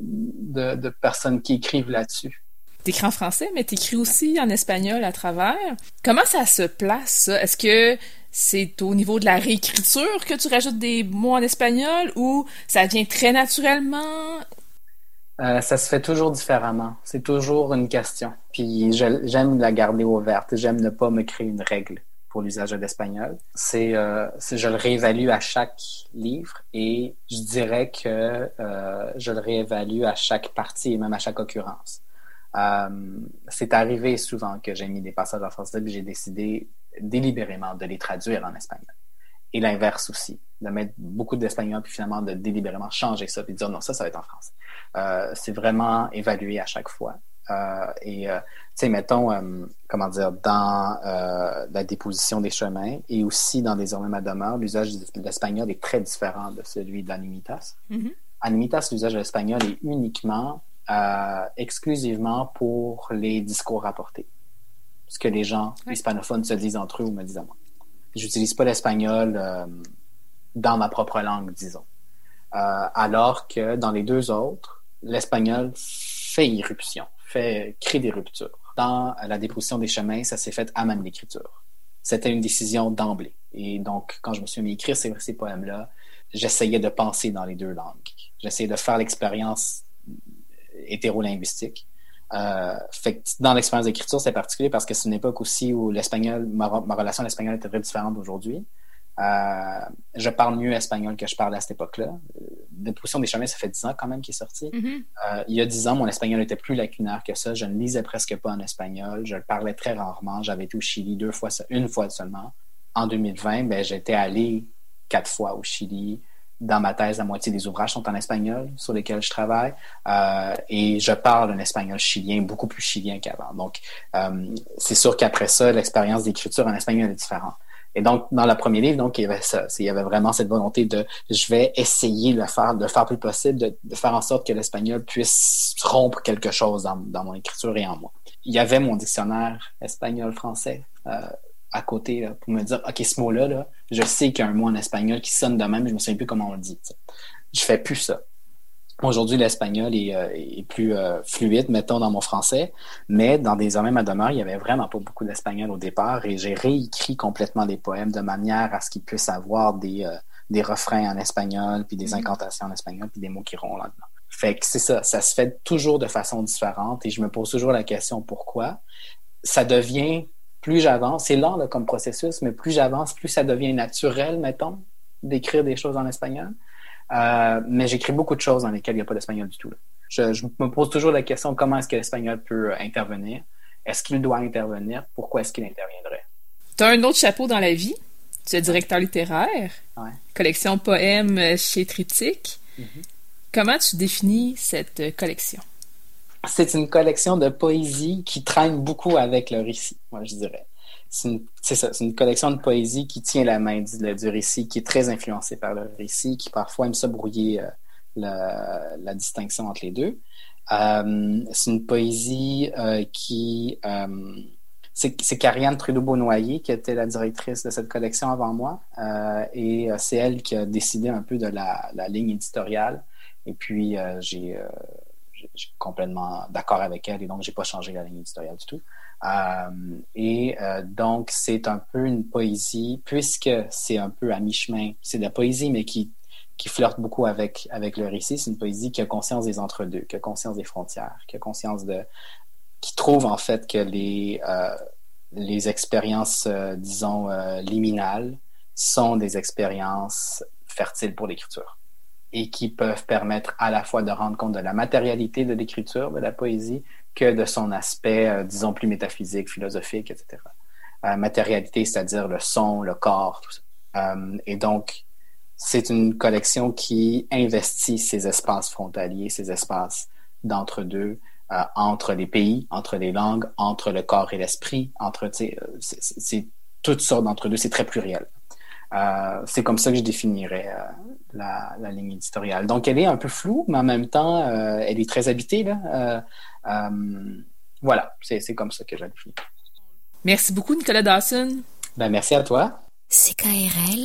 de, de, personnes qui écrivent là-dessus. T'écris en français, mais t'écris aussi en espagnol à travers. Comment ça se place, ça? Est-ce que c'est au niveau de la réécriture que tu rajoutes des mots en espagnol ou ça vient très naturellement? Euh, ça se fait toujours différemment. C'est toujours une question. Puis j'aime la garder ouverte. J'aime ne pas me créer une règle pour l'usage de l'espagnol. C'est, euh, je le réévalue à chaque livre et je dirais que euh, je le réévalue à chaque partie et même à chaque occurrence. Euh, c'est arrivé souvent que j'ai mis des passages en français et j'ai décidé délibérément de les traduire en espagnol. Et l'inverse aussi, de mettre beaucoup d'espagnol puis finalement de délibérément changer ça puis dire non, ça, ça va être en français. Euh, c'est vraiment évalué à chaque fois. Euh, et, euh, tu sais, mettons, euh, comment dire, dans euh, la déposition des chemins et aussi dans Désormais ma demeure, l'usage de l'espagnol est très différent de celui d'Animitas. Mm Animitas, l'usage de l'espagnol est uniquement, exclusivement pour les discours rapportés. Ce que les gens hispanophones se disent entre eux ou me disent à moi. J'utilise pas l'espagnol dans ma propre langue, disons. alors que dans les deux autres, l'espagnol fait irruption, fait créer des ruptures. Dans la déposition des chemins, ça s'est fait à même l'écriture. C'était une décision d'emblée. Et donc, quand je me suis mis à écrire ces, poèmes-là, j'essayais de penser dans les deux langues. J'essayais de faire l'expérience hétérolinguistique. Euh, dans l'expérience d'écriture, c'est particulier parce que c'est une époque aussi où l'espagnol, ma, ma relation à l'espagnol était très différente d'aujourd'hui. Euh, je parle mieux espagnol que je parlais à cette époque-là. Déposition des chemins, ça fait dix ans quand même qu'il est sorti. Mm-hmm. euh, il y a dix ans, mon espagnol était plus lacunaire que ça. Je ne lisais presque pas en espagnol. Je le parlais très rarement. J'avais été au Chili deux fois, une fois seulement. En 2020, ben, j'étais allé quatre fois au Chili. Dans ma thèse, la moitié des ouvrages sont en espagnol sur lesquels je travaille. Euh, et je parle un espagnol chilien, beaucoup plus chilien qu'avant. Donc, euh, c'est sûr qu'après ça, l'expérience d'écriture en espagnol est différente. Et donc, dans le premier livre, donc, il y avait ça. Il y avait vraiment cette volonté de, je vais essayer de le faire, de le faire plus possible, de, faire en sorte que l'espagnol puisse rompre quelque chose dans, dans, mon écriture et en moi. Il y avait mon dictionnaire espagnol-français euh, à côté là, pour me dire, OK, ce mot-là, là, je sais qu'il y a un mot en espagnol qui sonne de même, mais je me souviens plus comment on le dit. T'sais. Je fais plus ça. Aujourd'hui, l'espagnol est, euh, est, plus euh, fluide, mettons, dans mon français, mais dans des hommes à demeure, il y avait vraiment pas beaucoup d'espagnol au départ et j'ai réécrit complètement des poèmes de manière à ce qu'ils puissent avoir des, euh, des refrains en espagnol, puis des mm-hmm. incantations en espagnol, puis des mots qui roulent là-dedans. Fait que c'est ça, ça se fait toujours de façon différente et je me pose toujours la question pourquoi? Ça devient, plus j'avance, c'est lent là, comme processus, mais plus j'avance, plus ça devient naturel, mettons, d'écrire des choses en espagnol. Euh, mais j'écris beaucoup de choses dans lesquelles il n'y a pas d'espagnol du tout. Je, je, me pose toujours la question comment est-ce que l'espagnol peut intervenir? Est-ce qu'il doit intervenir? Pourquoi est-ce qu'il interviendrait? Tu as un autre chapeau dans la vie. Tu es directeur littéraire. Ouais. Collection poèmes chez Triptyque. Mm-hmm. Comment tu définis cette collection? C'est une collection de poésie qui traîne beaucoup avec le récit, moi je dirais c'est ça, c'est une collection de poésie qui tient la main du, récit, qui est très influencée par le récit, qui parfois aime ça brouiller euh, la, distinction entre les deux. Euh, c'est une poésie euh, qui... C'est, c'est Carianne Trudeau-Beaunoyer qui était la directrice de cette collection avant moi, et c'est elle qui a décidé un peu de la, ligne éditoriale. Et puis, j'ai, j'ai complètement d'accord avec elle, et donc j'ai pas changé la ligne éditoriale du tout. Euh, et euh, donc, c'est un peu une poésie, puisque c'est un peu à mi-chemin. C'est de la poésie, mais qui, qui flirte beaucoup avec, avec le récit. C'est une poésie qui a conscience des entre-deux, qui a conscience des frontières, qui a conscience de. qui trouve en fait que les, euh, les expériences, disons, liminales sont des expériences fertiles pour l'écriture et qui peuvent permettre à la fois de rendre compte de la matérialité de l'écriture, de la poésie, que de son aspect, euh, disons, plus métaphysique, philosophique, etc. Euh, matérialité, c'est-à-dire le son, le corps, tout ça. Euh, et donc, c'est une collection qui investit ces espaces frontaliers, ces espaces d'entre-deux, entre les pays, entre les langues, entre le corps et l'esprit, entre, c'est toutes sortes d'entre-deux, c'est très pluriel. Euh, c'est comme ça que je définirais euh, la, la, ligne éditoriale. Donc, elle est un peu floue, mais en même temps, euh, elle est très habitée. Là. voilà, c'est comme ça que je la définis. Merci beaucoup, Nicolas Dawson. Ben, merci à toi. ckrl.qc.ca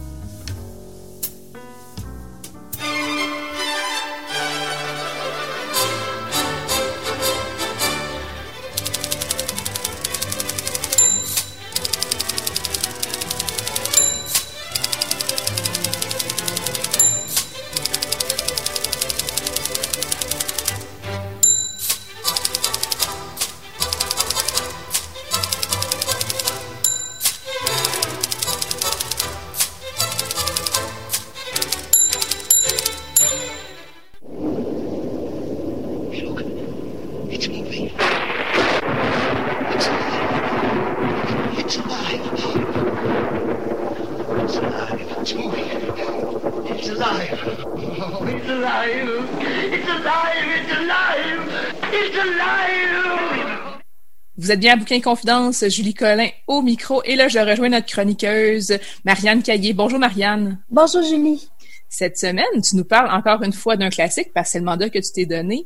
Vous êtes bien à Bouquin Confidence, Julie Collin au micro. Et là, je rejoins notre chroniqueuse, Marianne Caillé. Bonjour, Marianne. Bonjour, Julie. Cette semaine, tu nous parles encore une fois d'un classique parce que c'est le mandat que tu t'es donné.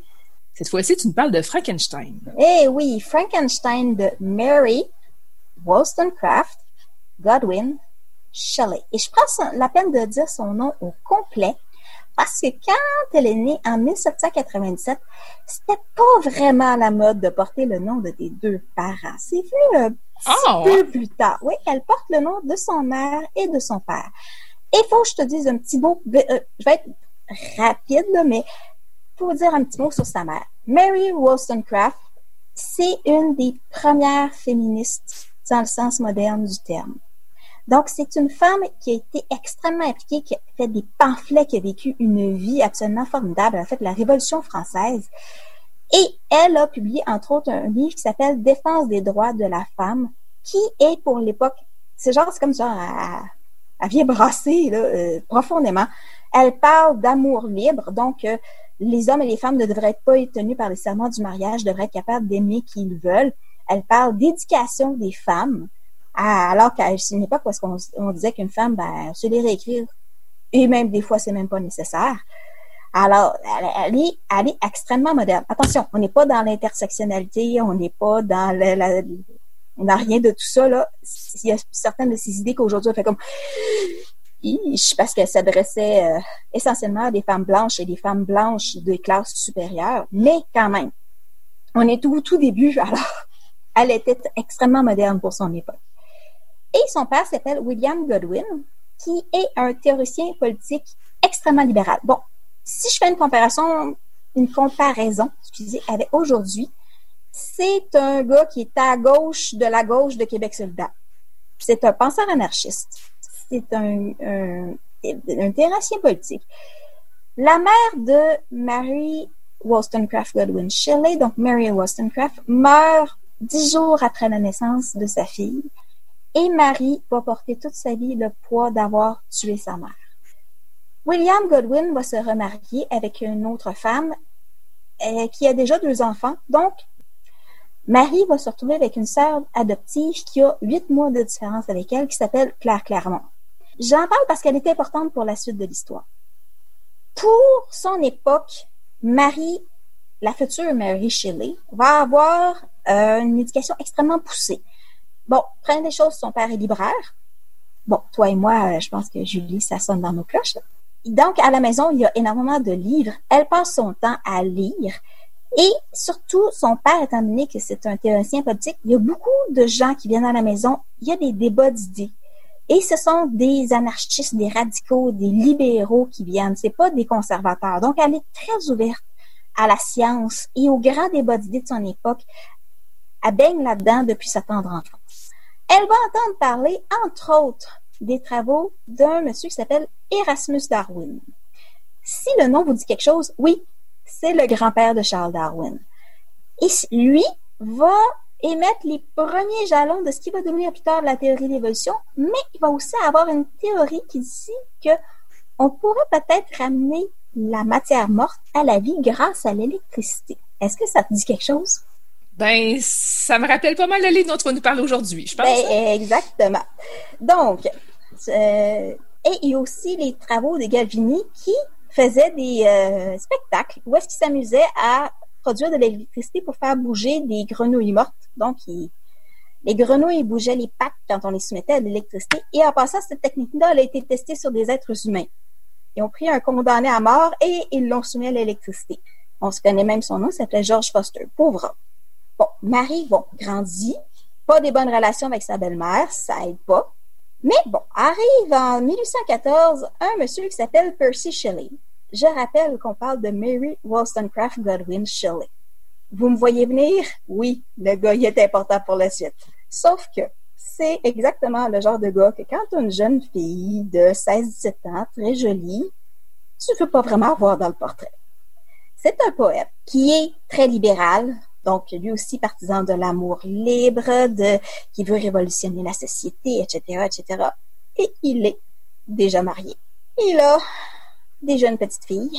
Cette fois-ci, tu nous parles de Frankenstein. Eh oui, Frankenstein de Mary Wollstonecraft Godwin Shelley. Et je prends la peine de dire son nom au complet parce que quand elle est née en 1797, c'était pas vraiment la mode de porter le nom de tes deux parents. C'est venu un petit oh. peu plus tard. Oui, elle porte le nom de son mère et de son père. Et il faut que je te dise un petit mot, euh, je vais être rapide, là, mais pour dire un petit mot sur sa mère. Mary Wollstonecraft, c'est une des premières féministes dans le sens moderne du terme. Donc, c'est une femme qui a été extrêmement impliquée, qui a fait des pamphlets, qui a vécu une vie absolument formidable. Elle a fait la Révolution française. Et elle a publié, entre autres, un livre qui s'appelle Défense des droits de la femme, qui est pour l'époque, c'est genre, c'est comme ça, elle, vient brasser là, euh, profondément. Elle parle d'amour libre, donc euh, les hommes et les femmes ne devraient pas être tenus par les serments du mariage, devraient être capables d'aimer qui ils veulent. Elle parle d'éducation des femmes, alors qu'à une époque parce qu'on on disait qu'une femme, ben, se les réécrire, et même des fois, c'est même pas nécessaire. Alors, elle, est, extrêmement moderne. Attention, on n'est pas dans l'intersectionnalité, on n'est pas dans la, on n'a rien de tout ça, là. Il y a certaines de ces idées qu'aujourd'hui, on fait comme, parce qu'elle s'adressait essentiellement à des femmes blanches et des femmes blanches de classe supérieure, mais quand même, on est tout, tout début, alors, elle était extrêmement moderne pour son époque. Et son père s'appelle William Godwin, qui est un théoricien politique extrêmement libéral. Bon, si je fais une comparaison, une comparaison, excusez, avec aujourd'hui, c'est un gars qui est à gauche de la gauche de Québec solidaire. C'est un penseur anarchiste. C'est un, un, un politique. La mère de Mary Wollstonecraft Godwin Shelley, donc Mary Wollstonecraft, meurt dix jours après la naissance de sa fille et Marie va porter toute sa vie le poids d'avoir tué sa mère. William Godwin va se remarier avec une autre femme euh, qui a déjà deux enfants. Donc, Marie va se retrouver avec une sœur adoptive qui a huit mois de différence avec elle, qui s'appelle Claire Clermont. J'en parle parce qu'elle est importante pour la suite de l'histoire. Pour son époque, Marie, la future Mary Shelley, va avoir euh, une éducation extrêmement poussée. Bon, prendre des choses, son père est libraire. Bon, toi et moi, euh, je pense que Julie, ça sonne dans nos cloches. Donc, à la maison, il y a énormément de livres. Elle passe son temps à lire. Et surtout, son père, étant donné que c'est un théoricien politique, il y a beaucoup de gens qui viennent à la maison. Il y a des débats d'idées. Et ce sont des anarchistes, des radicaux, des libéraux qui viennent. C'est pas des conservateurs. Donc, elle est très ouverte à la science et aux grands débats d'idées de son époque. Elle baigne là-dedans depuis sa tendre enfance. Elle va entendre parler, entre autres, des travaux d'un monsieur qui s'appelle Erasmus Darwin. Si le nom vous dit quelque chose, oui, c'est le grand-père de Charles Darwin. Et lui va émettre les premiers jalons de ce qui va devenir plus tard la théorie de l'évolution, mais il va aussi avoir une théorie qui dit que on pourrait peut-être ramener la matière morte à la vie grâce à l'électricité. Est-ce que ça te dit quelque chose? Ben, ça me rappelle pas mal le livre dont tu vas nous parler aujourd'hui, je pense. Ben, exactement. Donc, euh, et il y a aussi les travaux de Galvini qui faisaient des euh, spectacles où est-ce qu'il s'amusait à produire de l'électricité pour faire bouger des grenouilles mortes. Donc, les grenouilles bougeaient les pattes quand on les soumettait à l'électricité. Et en passant, cette technique-là, elle a été testée sur des êtres humains. Ils ont pris un condamné à mort et ils l'ont soumis à l'électricité. On se connaît même son nom, il s'appelait George Foster. Pauvre Bon, Marie, bon, grandit, pas des bonnes relations avec sa belle-mère, ça aide pas. Mais bon, arrive en 1814 un monsieur qui s'appelle Percy Shelley. Je rappelle qu'on parle de Mary Wollstonecraft Godwin Shelley. Vous me voyez venir? Oui, le gars, il est important pour la suite. Sauf que c'est exactement le genre de gars que quand une jeune fille de 16-17 ans, très jolie, tu ne veux pas vraiment voir dans le portrait. C'est un poète qui est très libéral, donc, lui aussi partisan de l'amour libre, de, qui veut révolutionner la société, etc., etc. Et il est déjà marié. Il a déjà une petite fille.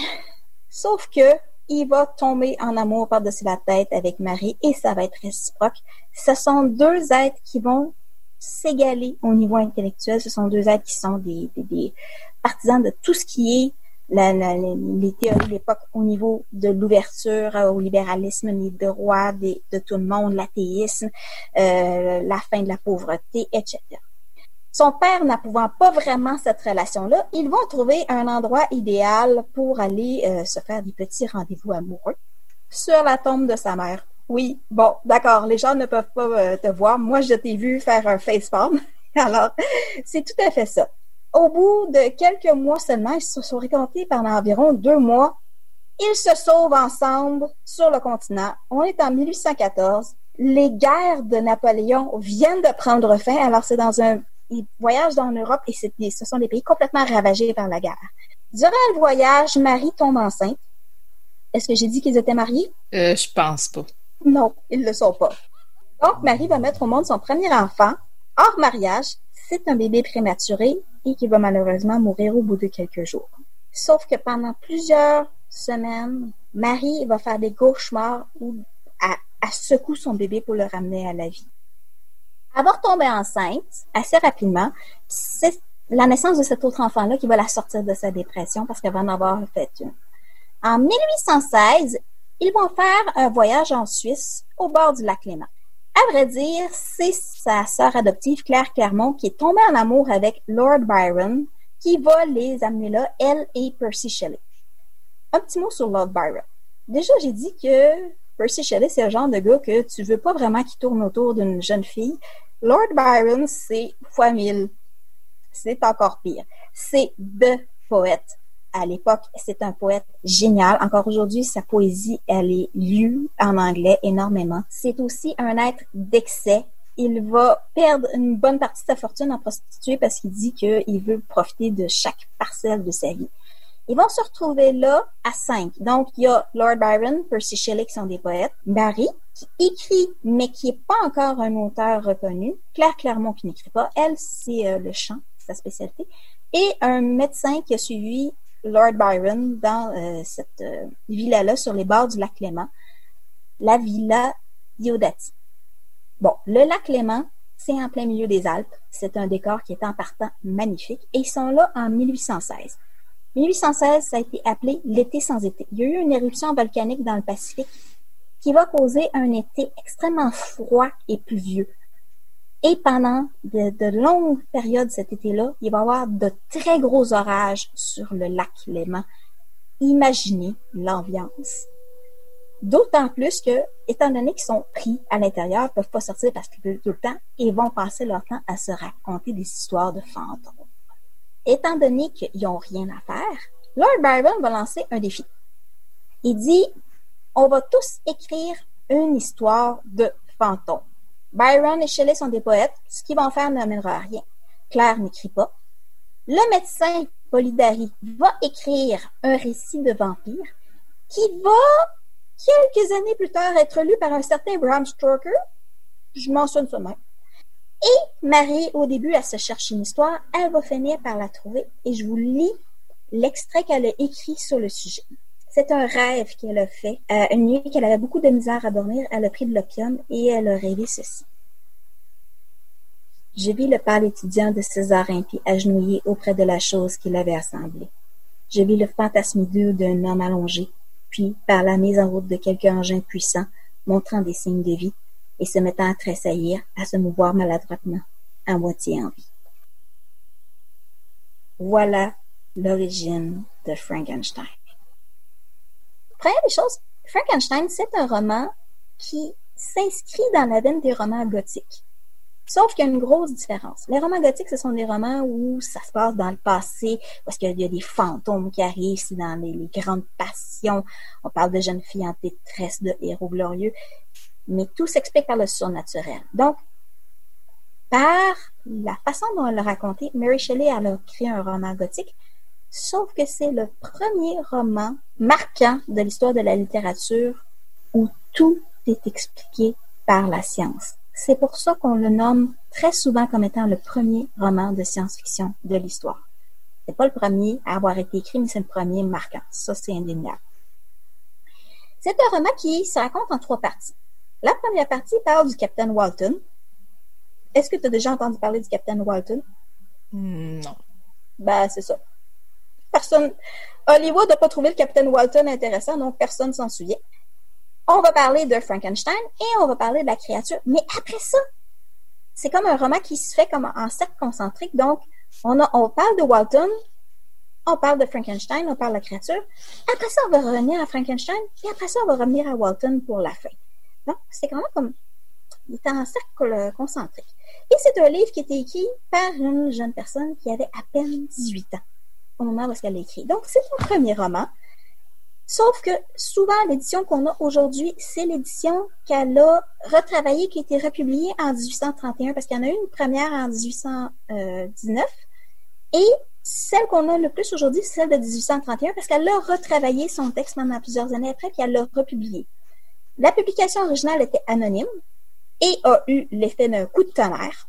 Sauf que il va tomber en amour par-dessus la tête avec Marie et ça va être réciproque. Ce sont deux êtres qui vont s'égaler au niveau intellectuel. Ce sont deux êtres qui sont des, des partisans de tout ce qui est la, les théories de l'époque au niveau de l'ouverture au libéralisme, les droits de, de tout le monde, l'athéisme, euh, la fin de la pauvreté, etc. Son père n'approuvant pas vraiment cette relation-là, ils vont trouver un endroit idéal pour aller euh, se faire des petits rendez-vous amoureux sur la tombe de sa mère. Oui, bon, d'accord, les gens ne peuvent pas euh, te voir. Moi, je t'ai vu faire un facepalm. Alors, c'est tout à fait ça. Au bout de quelques mois seulement, ils se sont récoltés pendant environ deux mois. Ils se sauvent ensemble sur le continent. On est en 1814. Les guerres de Napoléon viennent de prendre fin. Alors, c'est dans un il voyage dans l'Europe et ce sont des pays complètement ravagés par la guerre. Durant le voyage, Marie tombe enceinte. Est-ce que j'ai dit qu'ils étaient mariés? Euh, je pense pas. Non, ils ne le sont pas. Donc, Marie va mettre au monde son premier enfant, hors mariage. C'est un bébé prématuré et qui va malheureusement mourir au bout de quelques jours. Sauf que pendant plusieurs semaines, Marie va faire des cauchemars où elle, secoue son bébé pour le ramener à la vie. Elle va retomber enceinte assez rapidement. C'est la naissance de cet autre enfant-là qui va la sortir de sa dépression parce qu'elle va en avoir fait une. En 1816, ils vont faire un voyage en Suisse au bord du lac Léman. À vrai dire, c'est sa sœur adoptive Claire Clermont qui est tombée en amour avec Lord Byron qui va les amener là, elle et Percy Shelley. Un petit mot sur Lord Byron. Déjà, j'ai dit que Percy Shelley, c'est le genre de gars que tu veux pas vraiment qu'il tourne autour d'une jeune fille. Lord Byron, c'est fois mille. C'est encore pire. C'est the poète à l'époque, c'est un poète génial. Encore aujourd'hui, sa poésie, elle est lue en anglais énormément. C'est aussi un être d'excès. Il va perdre une bonne partie de sa fortune en prostituée parce qu'il dit qu'il veut profiter de chaque parcelle de sa vie. Ils vont se retrouver là à cinq. Donc, il y a Lord Byron, Percy Shelley qui sont des poètes, Barry qui écrit mais qui n'est pas encore un auteur reconnu, Claire Clermont qui n'écrit pas, elle c'est euh, le chant, sa spécialité, et un médecin qui a suivi Lord Byron dans euh, cette euh, villa-là sur les bords du lac Clément, la villa Diodati. Bon, le lac Clément, c'est en plein milieu des Alpes. C'est un décor qui est en partant magnifique. Et ils sont là en 1816. 1816, ça a été appelé l'été sans été. Il y a eu une éruption volcanique dans le Pacifique qui va causer un été extrêmement froid et pluvieux. Et pendant de, longues périodes cet été-là, il va y avoir de très gros orages sur le lac Léman. Imaginez l'ambiance. D'autant plus que, étant donné qu'ils sont pris à l'intérieur, ils ne peuvent pas sortir parce qu'ils veulent tout le temps et vont passer leur temps à se raconter des histoires de fantômes. Étant donné qu'ils n'ont rien à faire, Lord Byron va lancer un défi. Il dit, on va tous écrire une histoire de fantômes. Byron et Shelley sont des poètes. Ce qu'ils vont faire n'amènera à rien. Claire n'écrit pas. Le médecin Polidari va écrire un récit de vampire qui va, quelques années plus tard, être lu par un certain Bram Stoker. Je mentionne ça même. Et Marie, au début, elle se cherche une histoire. Elle va finir par la trouver. Et je vous lis l'extrait qu'elle a écrit sur le sujet. C'est un rêve qu'elle a fait. Euh, une nuit qu'elle avait beaucoup de misère à dormir, elle a pris de l'opium et elle a rêvé ceci. Je vis le pâle étudiant de César impie agenouillé auprès de la chose qu'il avait assemblée. Je vis le fantasme hideux d'un homme allongé, puis, par la mise en route de quelque engin puissant, montrant des signes de vie, et se mettant à tressaillir, à se mouvoir maladroitement, à moitié en vie. Voilà l'origine de Frankenstein. Première des choses, Frankenstein, c'est un roman qui s'inscrit dans la veine des romans gothiques. Sauf qu'il y a une grosse différence. Les romans gothiques, ce sont des romans où ça se passe dans le passé, parce qu'il y a des fantômes qui arrivent, c'est dans les, grandes passions. On parle de jeunes filles en détresse, de héros glorieux. Mais tout s'explique par le surnaturel. Donc, par la façon dont elle l'a raconté, Mary Shelley elle a créé un roman gothique Sauf que c'est le premier roman marquant de l'histoire de la littérature où tout est expliqué par la science. C'est pour ça qu'on le nomme très souvent comme étant le premier roman de science-fiction de l'histoire. C'est pas le premier à avoir été écrit, mais c'est le premier marquant. Ça, c'est indéniable. C'est un roman qui se raconte en trois parties. La première partie parle du capitaine Walton. Est-ce que tu as déjà entendu parler du capitaine Walton? Hmm, non. Ben, c'est ça personne. Hollywood n'a pas trouvé le capitaine Walton intéressant, donc personne s'en souvient. On va parler de Frankenstein et on va parler de la créature. Mais après ça, c'est comme un roman qui se fait comme en cercle concentrique. Donc, on, parle de Walton, on parle de Frankenstein, on parle de la créature. Après ça, on va revenir à Frankenstein et après ça, on va revenir à Walton pour la fin. Donc, c'est quand comme. Il est en cercle concentrique. Et c'est un livre qui été écrit par une jeune personne qui avait à peine 18 ans au moment où elle l'a écrit. Donc, c'est son premier roman. Sauf que souvent, l'édition qu'on a aujourd'hui, c'est l'édition qu'elle a retravaillée, qui a été republiée en 1831, parce qu'il y en a eu une première en 1819. Et celle qu'on a le plus aujourd'hui, c'est celle de 1831, parce qu'elle a retravaillé son texte pendant plusieurs années après, puis elle l'a republié. La publication originale était anonyme et a eu l'effet d'un coup de tonnerre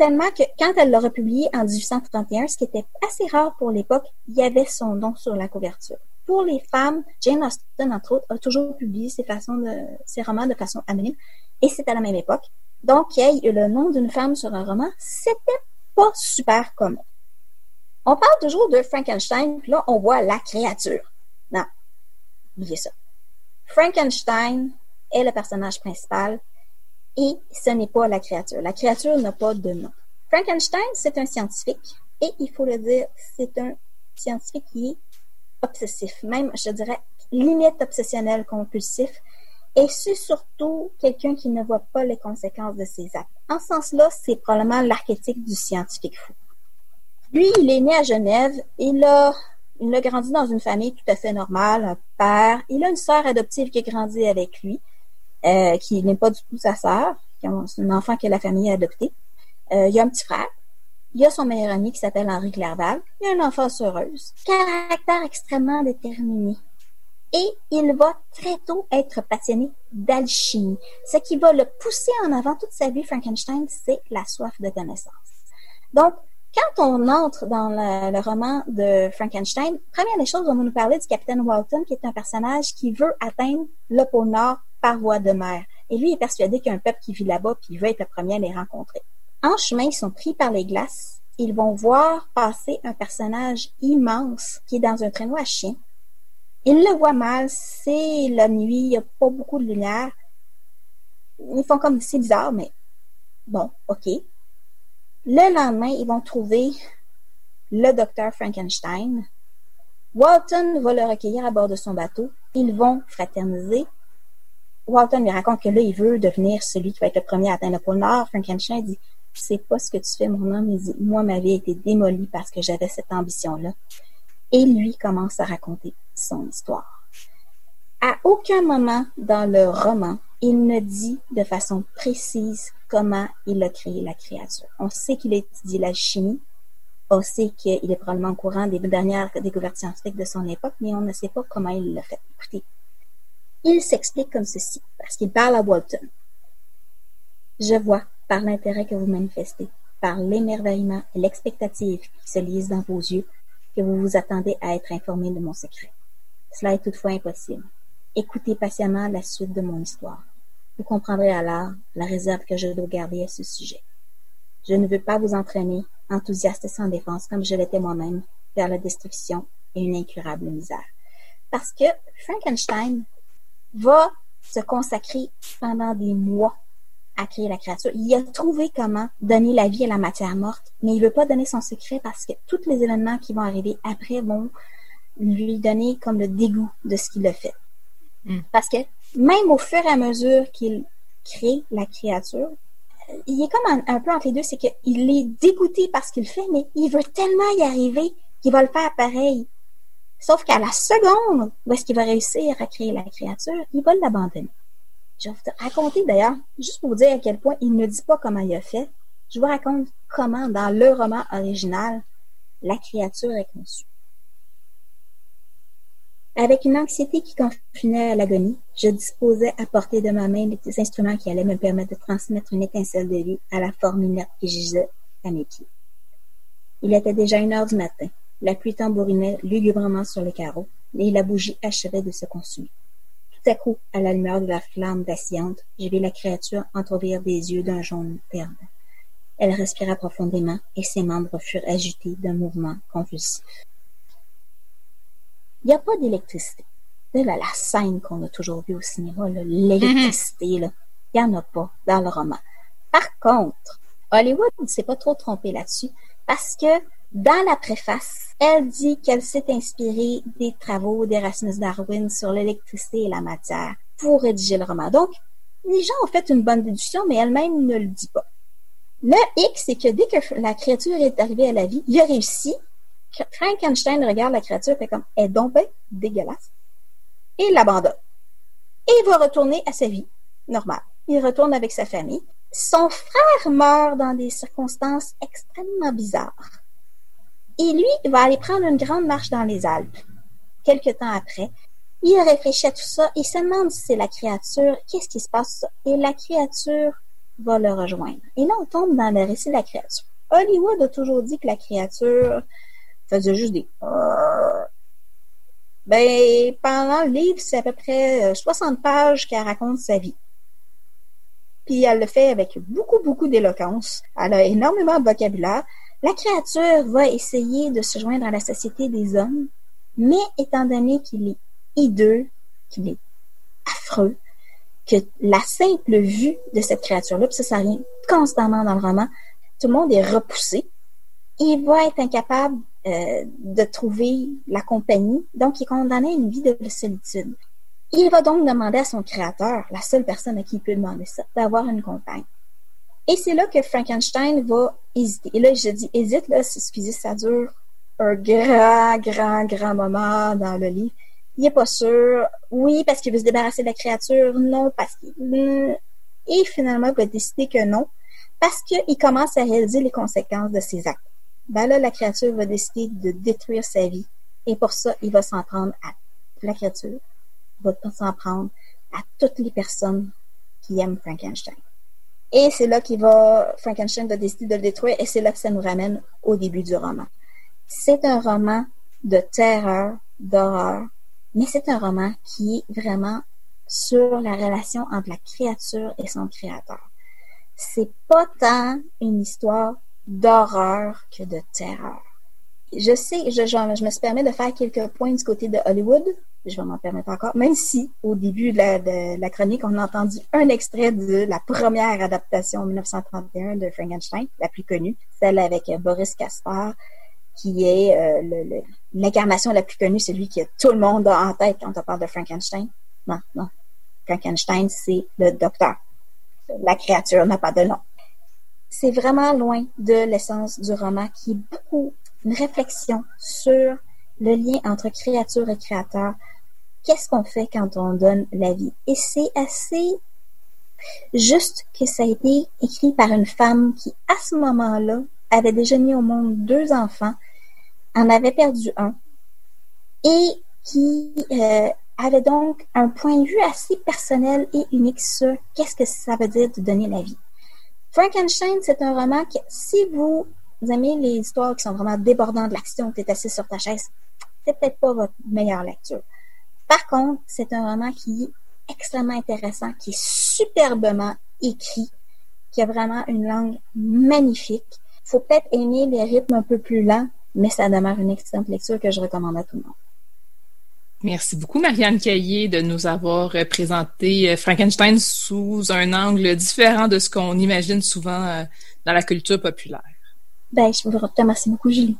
tellement que quand elle l'a republié en 1831, ce qui était assez rare pour l'époque, il y avait son nom sur la couverture. Pour les femmes, Jane Austen, entre autres, a toujours publié ses, romans de façon anonyme, et c'était à la même époque. Donc, qu'il y ait le nom d'une femme sur un roman, c'était pas super commun. On parle toujours de Frankenstein, puis là, on voit la créature. Non, oubliez ça. Frankenstein est le personnage principal, et ce n'est pas la créature. La créature n'a pas de nom. Frankenstein, c'est un scientifique et il faut le dire, c'est un scientifique qui est obsessif, même, je dirais, limite obsessionnel, compulsif. Et c'est surtout quelqu'un qui ne voit pas les conséquences de ses actes. En ce sens-là, c'est probablement l'archétype du scientifique fou. Lui, il est né à Genève. Il a, il a grandi dans une famille tout à fait normale, un père. Il a une sœur adoptive qui a grandi avec lui. Euh, qui n'est pas du tout sa sœur. C'est un enfant que la famille a adopté. Euh, il y a un petit frère. Il y a son meilleur ami qui s'appelle Henri Clerval. Il y a une enfance heureuse. Caractère extrêmement déterminé. Et il va très tôt être passionné d'alchimie. Ce qui va le pousser en avant toute sa vie, Frankenstein, c'est la soif de connaissance. Donc, quand on entre dans le, roman de Frankenstein, première des choses, on va nous parler du capitaine Walton, qui est un personnage qui veut atteindre le pôle Nord par voie de mer. Et lui est persuadé qu'il y a un peuple qui vit là-bas, puis il veut être le premier à les rencontrer. En chemin, ils sont pris par les glaces. Ils vont voir passer un personnage immense qui est dans un traîneau à chien. Ils le voient mal, c'est la nuit, il n'y a pas beaucoup de lumière. Ils font comme c'est bizarre, mais bon, ok. Le lendemain, ils vont trouver le docteur Frankenstein. Walton va le recueillir à bord de son bateau. Ils vont fraterniser. Walton lui raconte que là, il veut devenir celui qui va être le premier à atteindre le pôle Nord. Frankenstein dit C'est pas ce que tu fais, mon homme. Il dit Moi, ma vie a été démolie parce que j'avais cette ambition-là. Et lui commence à raconter son histoire. À aucun moment dans le roman, il ne dit de façon précise comment il a créé la créature. On sait qu'il a étudié la chimie, on sait qu'il est probablement au courant des dernières découvertes scientifiques de son époque, mais on ne sait pas comment il l'a fait. Écoutez, il s'explique comme ceci, parce qu'il parle à Walton. Je vois, par l'intérêt que vous manifestez, par l'émerveillement et l'expectative qui se lisent dans vos yeux, que vous vous attendez à être informé de mon secret. Cela est toutefois impossible. Écoutez patiemment la suite de mon histoire. Vous comprendrez alors la réserve que je dois garder à ce sujet. Je ne veux pas vous entraîner, enthousiaste et sans défense comme je l'étais moi-même, vers la destruction et une incurable misère. Parce que Frankenstein va se consacrer pendant des mois à créer la créature. Il a trouvé comment donner la vie à la matière morte, mais il veut pas donner son secret parce que tous les événements qui vont arriver après vont lui donner comme le dégoût de ce qu'il a fait. Mm. Parce que même au fur et à mesure qu'il crée la créature, il est comme un, peu entre les deux, c'est qu'il est dégoûté par ce qu'il fait, mais il veut tellement y arriver qu'il va le faire pareil. Sauf qu'à la seconde où est-ce qu'il va réussir à créer la créature, il va l'abandonner. Je vais vous raconter d'ailleurs, juste pour vous dire à quel point il ne dit pas comment il a fait, je vous raconte comment, dans le roman original, la créature est conçue. Avec une anxiété qui confinait à l'agonie, je disposais à portée de ma main les instruments qui allaient me permettre de transmettre une étincelle de vie à la forme inerte qui gisait à mes pieds. Il était déjà une heure du matin. La pluie tambourinait lugubrement sur le carreau, et la bougie achevait de se consumer. Tout à coup, à la lumière de la flamme vacillante, j'ai vu la créature entr'ouvrir des yeux d'un jaune terne. Elle respira profondément et ses membres furent agités d'un mouvement convulsif. Il n'y a pas d'électricité. la scène qu'on a toujours vue au cinéma, l'électricité, il n'y en a pas dans le roman. Par contre, Hollywood ne s'est pas trop trompé là-dessus parce que dans la préface, elle dit qu'elle s'est inspirée des travaux d'Erasmus Darwin sur l'électricité et la matière pour rédiger le roman. Donc, les gens ont fait une bonne déduction, mais elle-même ne le dit pas. Le X, c'est que dès que la créature est arrivée à la vie, il a réussi Frankenstein regarde la créature, fait comme, elle est donc dégueulasse, et l'abandonne. Et il va retourner à sa vie normale. Il retourne avec sa famille. Son frère meurt dans des circonstances extrêmement bizarres. Et lui, il va aller prendre une grande marche dans les Alpes. Quelque temps après, il réfléchit à tout ça, il se demande si c'est la créature, qu'est-ce qui se passe, et la créature va le rejoindre. Et là, on tombe dans le récit de la créature. Hollywood a toujours dit que la créature faisait juste des ben, pendant le livre, c'est à peu près 60 euh, pages qu'elle raconte sa vie. Puis elle le fait avec beaucoup, beaucoup d'éloquence. Elle a énormément de vocabulaire. La créature va essayer de se joindre à la société des hommes, mais étant donné qu'il est hideux, qu'il est affreux, que la simple vue de cette créature-là, puis ça, ça revient constamment dans le roman, tout le monde est repoussé. Il va être incapable euh, de trouver la compagnie, donc il est condamné à une vie de solitude. Il va donc demander à son créateur, la seule personne à qui il peut demander ça, d'avoir une compagne. Et c'est là que Frankenstein va hésiter. Et là, je dis hésite, là, excusez, ça dure un grand, grand, grand moment dans le livre. Il n'est pas sûr. Oui, parce qu'il veut se débarrasser de la créature. Non, parce qu'il... Hmm. Et finalement, il va décider que non, parce qu'il commence à réaliser les conséquences de ses actes. Ben là, la créature va décider de détruire sa vie. Et pour ça, il va s'en prendre à la créature, va s'en prendre à toutes les personnes qui aiment Frankenstein. Et c'est là qu'il va, Frankenstein va décider de le détruire et c'est là que ça nous ramène au début du roman. C'est un roman de terreur, d'horreur, mais c'est un roman qui est vraiment sur la relation entre la créature et son créateur. C'est pas tant une histoire d'horreur que de terreur. Je sais, je, je, me suis permis de faire quelques points du côté de Hollywood. Je vais m'en permettre encore, même si au début de la, chronique, on a entendu un extrait de la première adaptation en 1931 de Frankenstein, la plus connue, celle avec Boris Kaspar, qui est euh, l'incarnation la plus connue, celui que tout le monde a en tête quand on parle de Frankenstein. Non, non. Frankenstein, c'est le docteur. La créature n'a pas de nom. C'est vraiment loin de l'essence du roman qui est beaucoup une réflexion sur le lien entre créature et créateur. Qu'est-ce qu'on fait quand on donne la vie? Et c'est assez juste que ça a été écrit par une femme qui, à ce moment-là, avait déjà mis au monde deux enfants, en avait perdu un, et qui euh, avait donc un point de vue assez personnel et unique sur qu'est-ce que ça veut dire de donner la vie. Frankenstein, c'est un roman qui, si vous aimez les histoires qui sont vraiment débordantes de l'action, tu es assis sur ta chaise, c'est peut-être pas votre meilleure lecture. Par contre, c'est un roman qui est extrêmement intéressant, qui est superbement écrit, qui a vraiment une langue magnifique, faut peut-être aimer les rythmes un peu plus lents, mais ça demeure une excellente lecture que je recommande à tout le monde. Merci beaucoup, Marianne Caillé, de nous avoir présenté euh, Frankenstein sous un angle différent de ce qu'on imagine souvent euh, dans la culture populaire. Ben, je vous remercie beaucoup, Julie.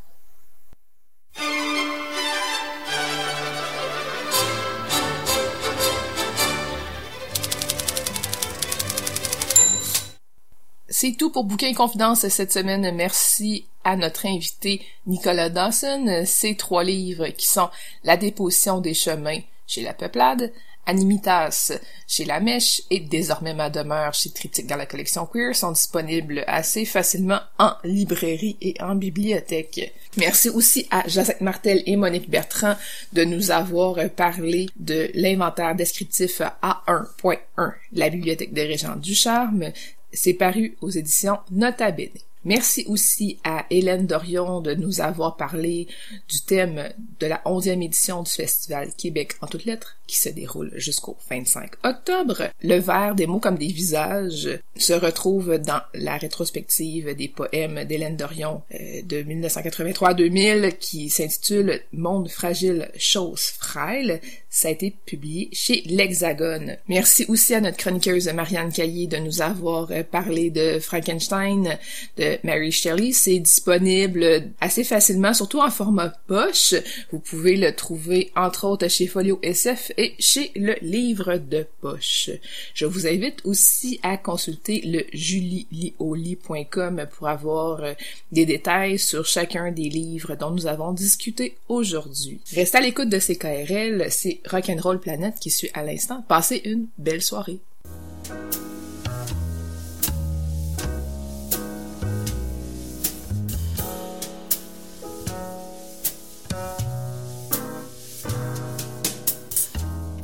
C'est tout pour Bouquin Confidence cette semaine. Merci à notre invité Nicolas Dawson. Ces trois livres qui sont La déposition des chemins chez la Peuplade, Animitas chez La Mèche et désormais Ma demeure chez Triptyque dans la collection Queer sont disponibles assez facilement en librairie et en bibliothèque. Merci aussi à Jacques Martel et Monique Bertrand de nous avoir parlé de l'inventaire descriptif A1.1, la bibliothèque des Régents du Charme, c'est paru aux éditions Nota Bene. Merci aussi à Hélène Dorion de nous avoir parlé du thème de la 11e édition du Festival Québec en toutes lettres qui se déroule jusqu'au 25 octobre. Le vers des mots comme des visages se retrouve dans la rétrospective des poèmes d'Hélène Dorion euh, de 1983-2000 qui s'intitule Monde fragile, chose frêle. Ça a été publié chez l'Hexagone. Merci aussi à notre chroniqueuse Marianne Caillé de nous avoir parlé de Frankenstein, de de Mary Shelley. C'est disponible assez facilement, surtout en format poche. Vous pouvez le trouver entre autres chez Folio SF et chez le livre de poche. Je vous invite aussi à consulter le julielioli.com pour avoir euh, des détails sur chacun des livres dont nous avons discuté aujourd'hui. Restez à l'écoute de CKRL, c'est Rock'n'Roll Planet qui suit à l'instant. Passez une belle soirée.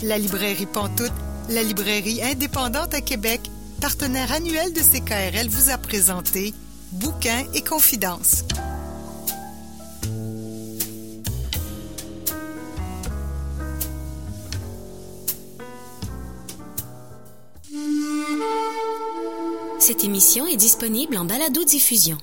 La librairie Pantoute, la librairie indépendante à Québec, partenaire annuel de CKRL, vous a présenté Bouquins et Confidences. Cette émission est disponible en balado-diffusion.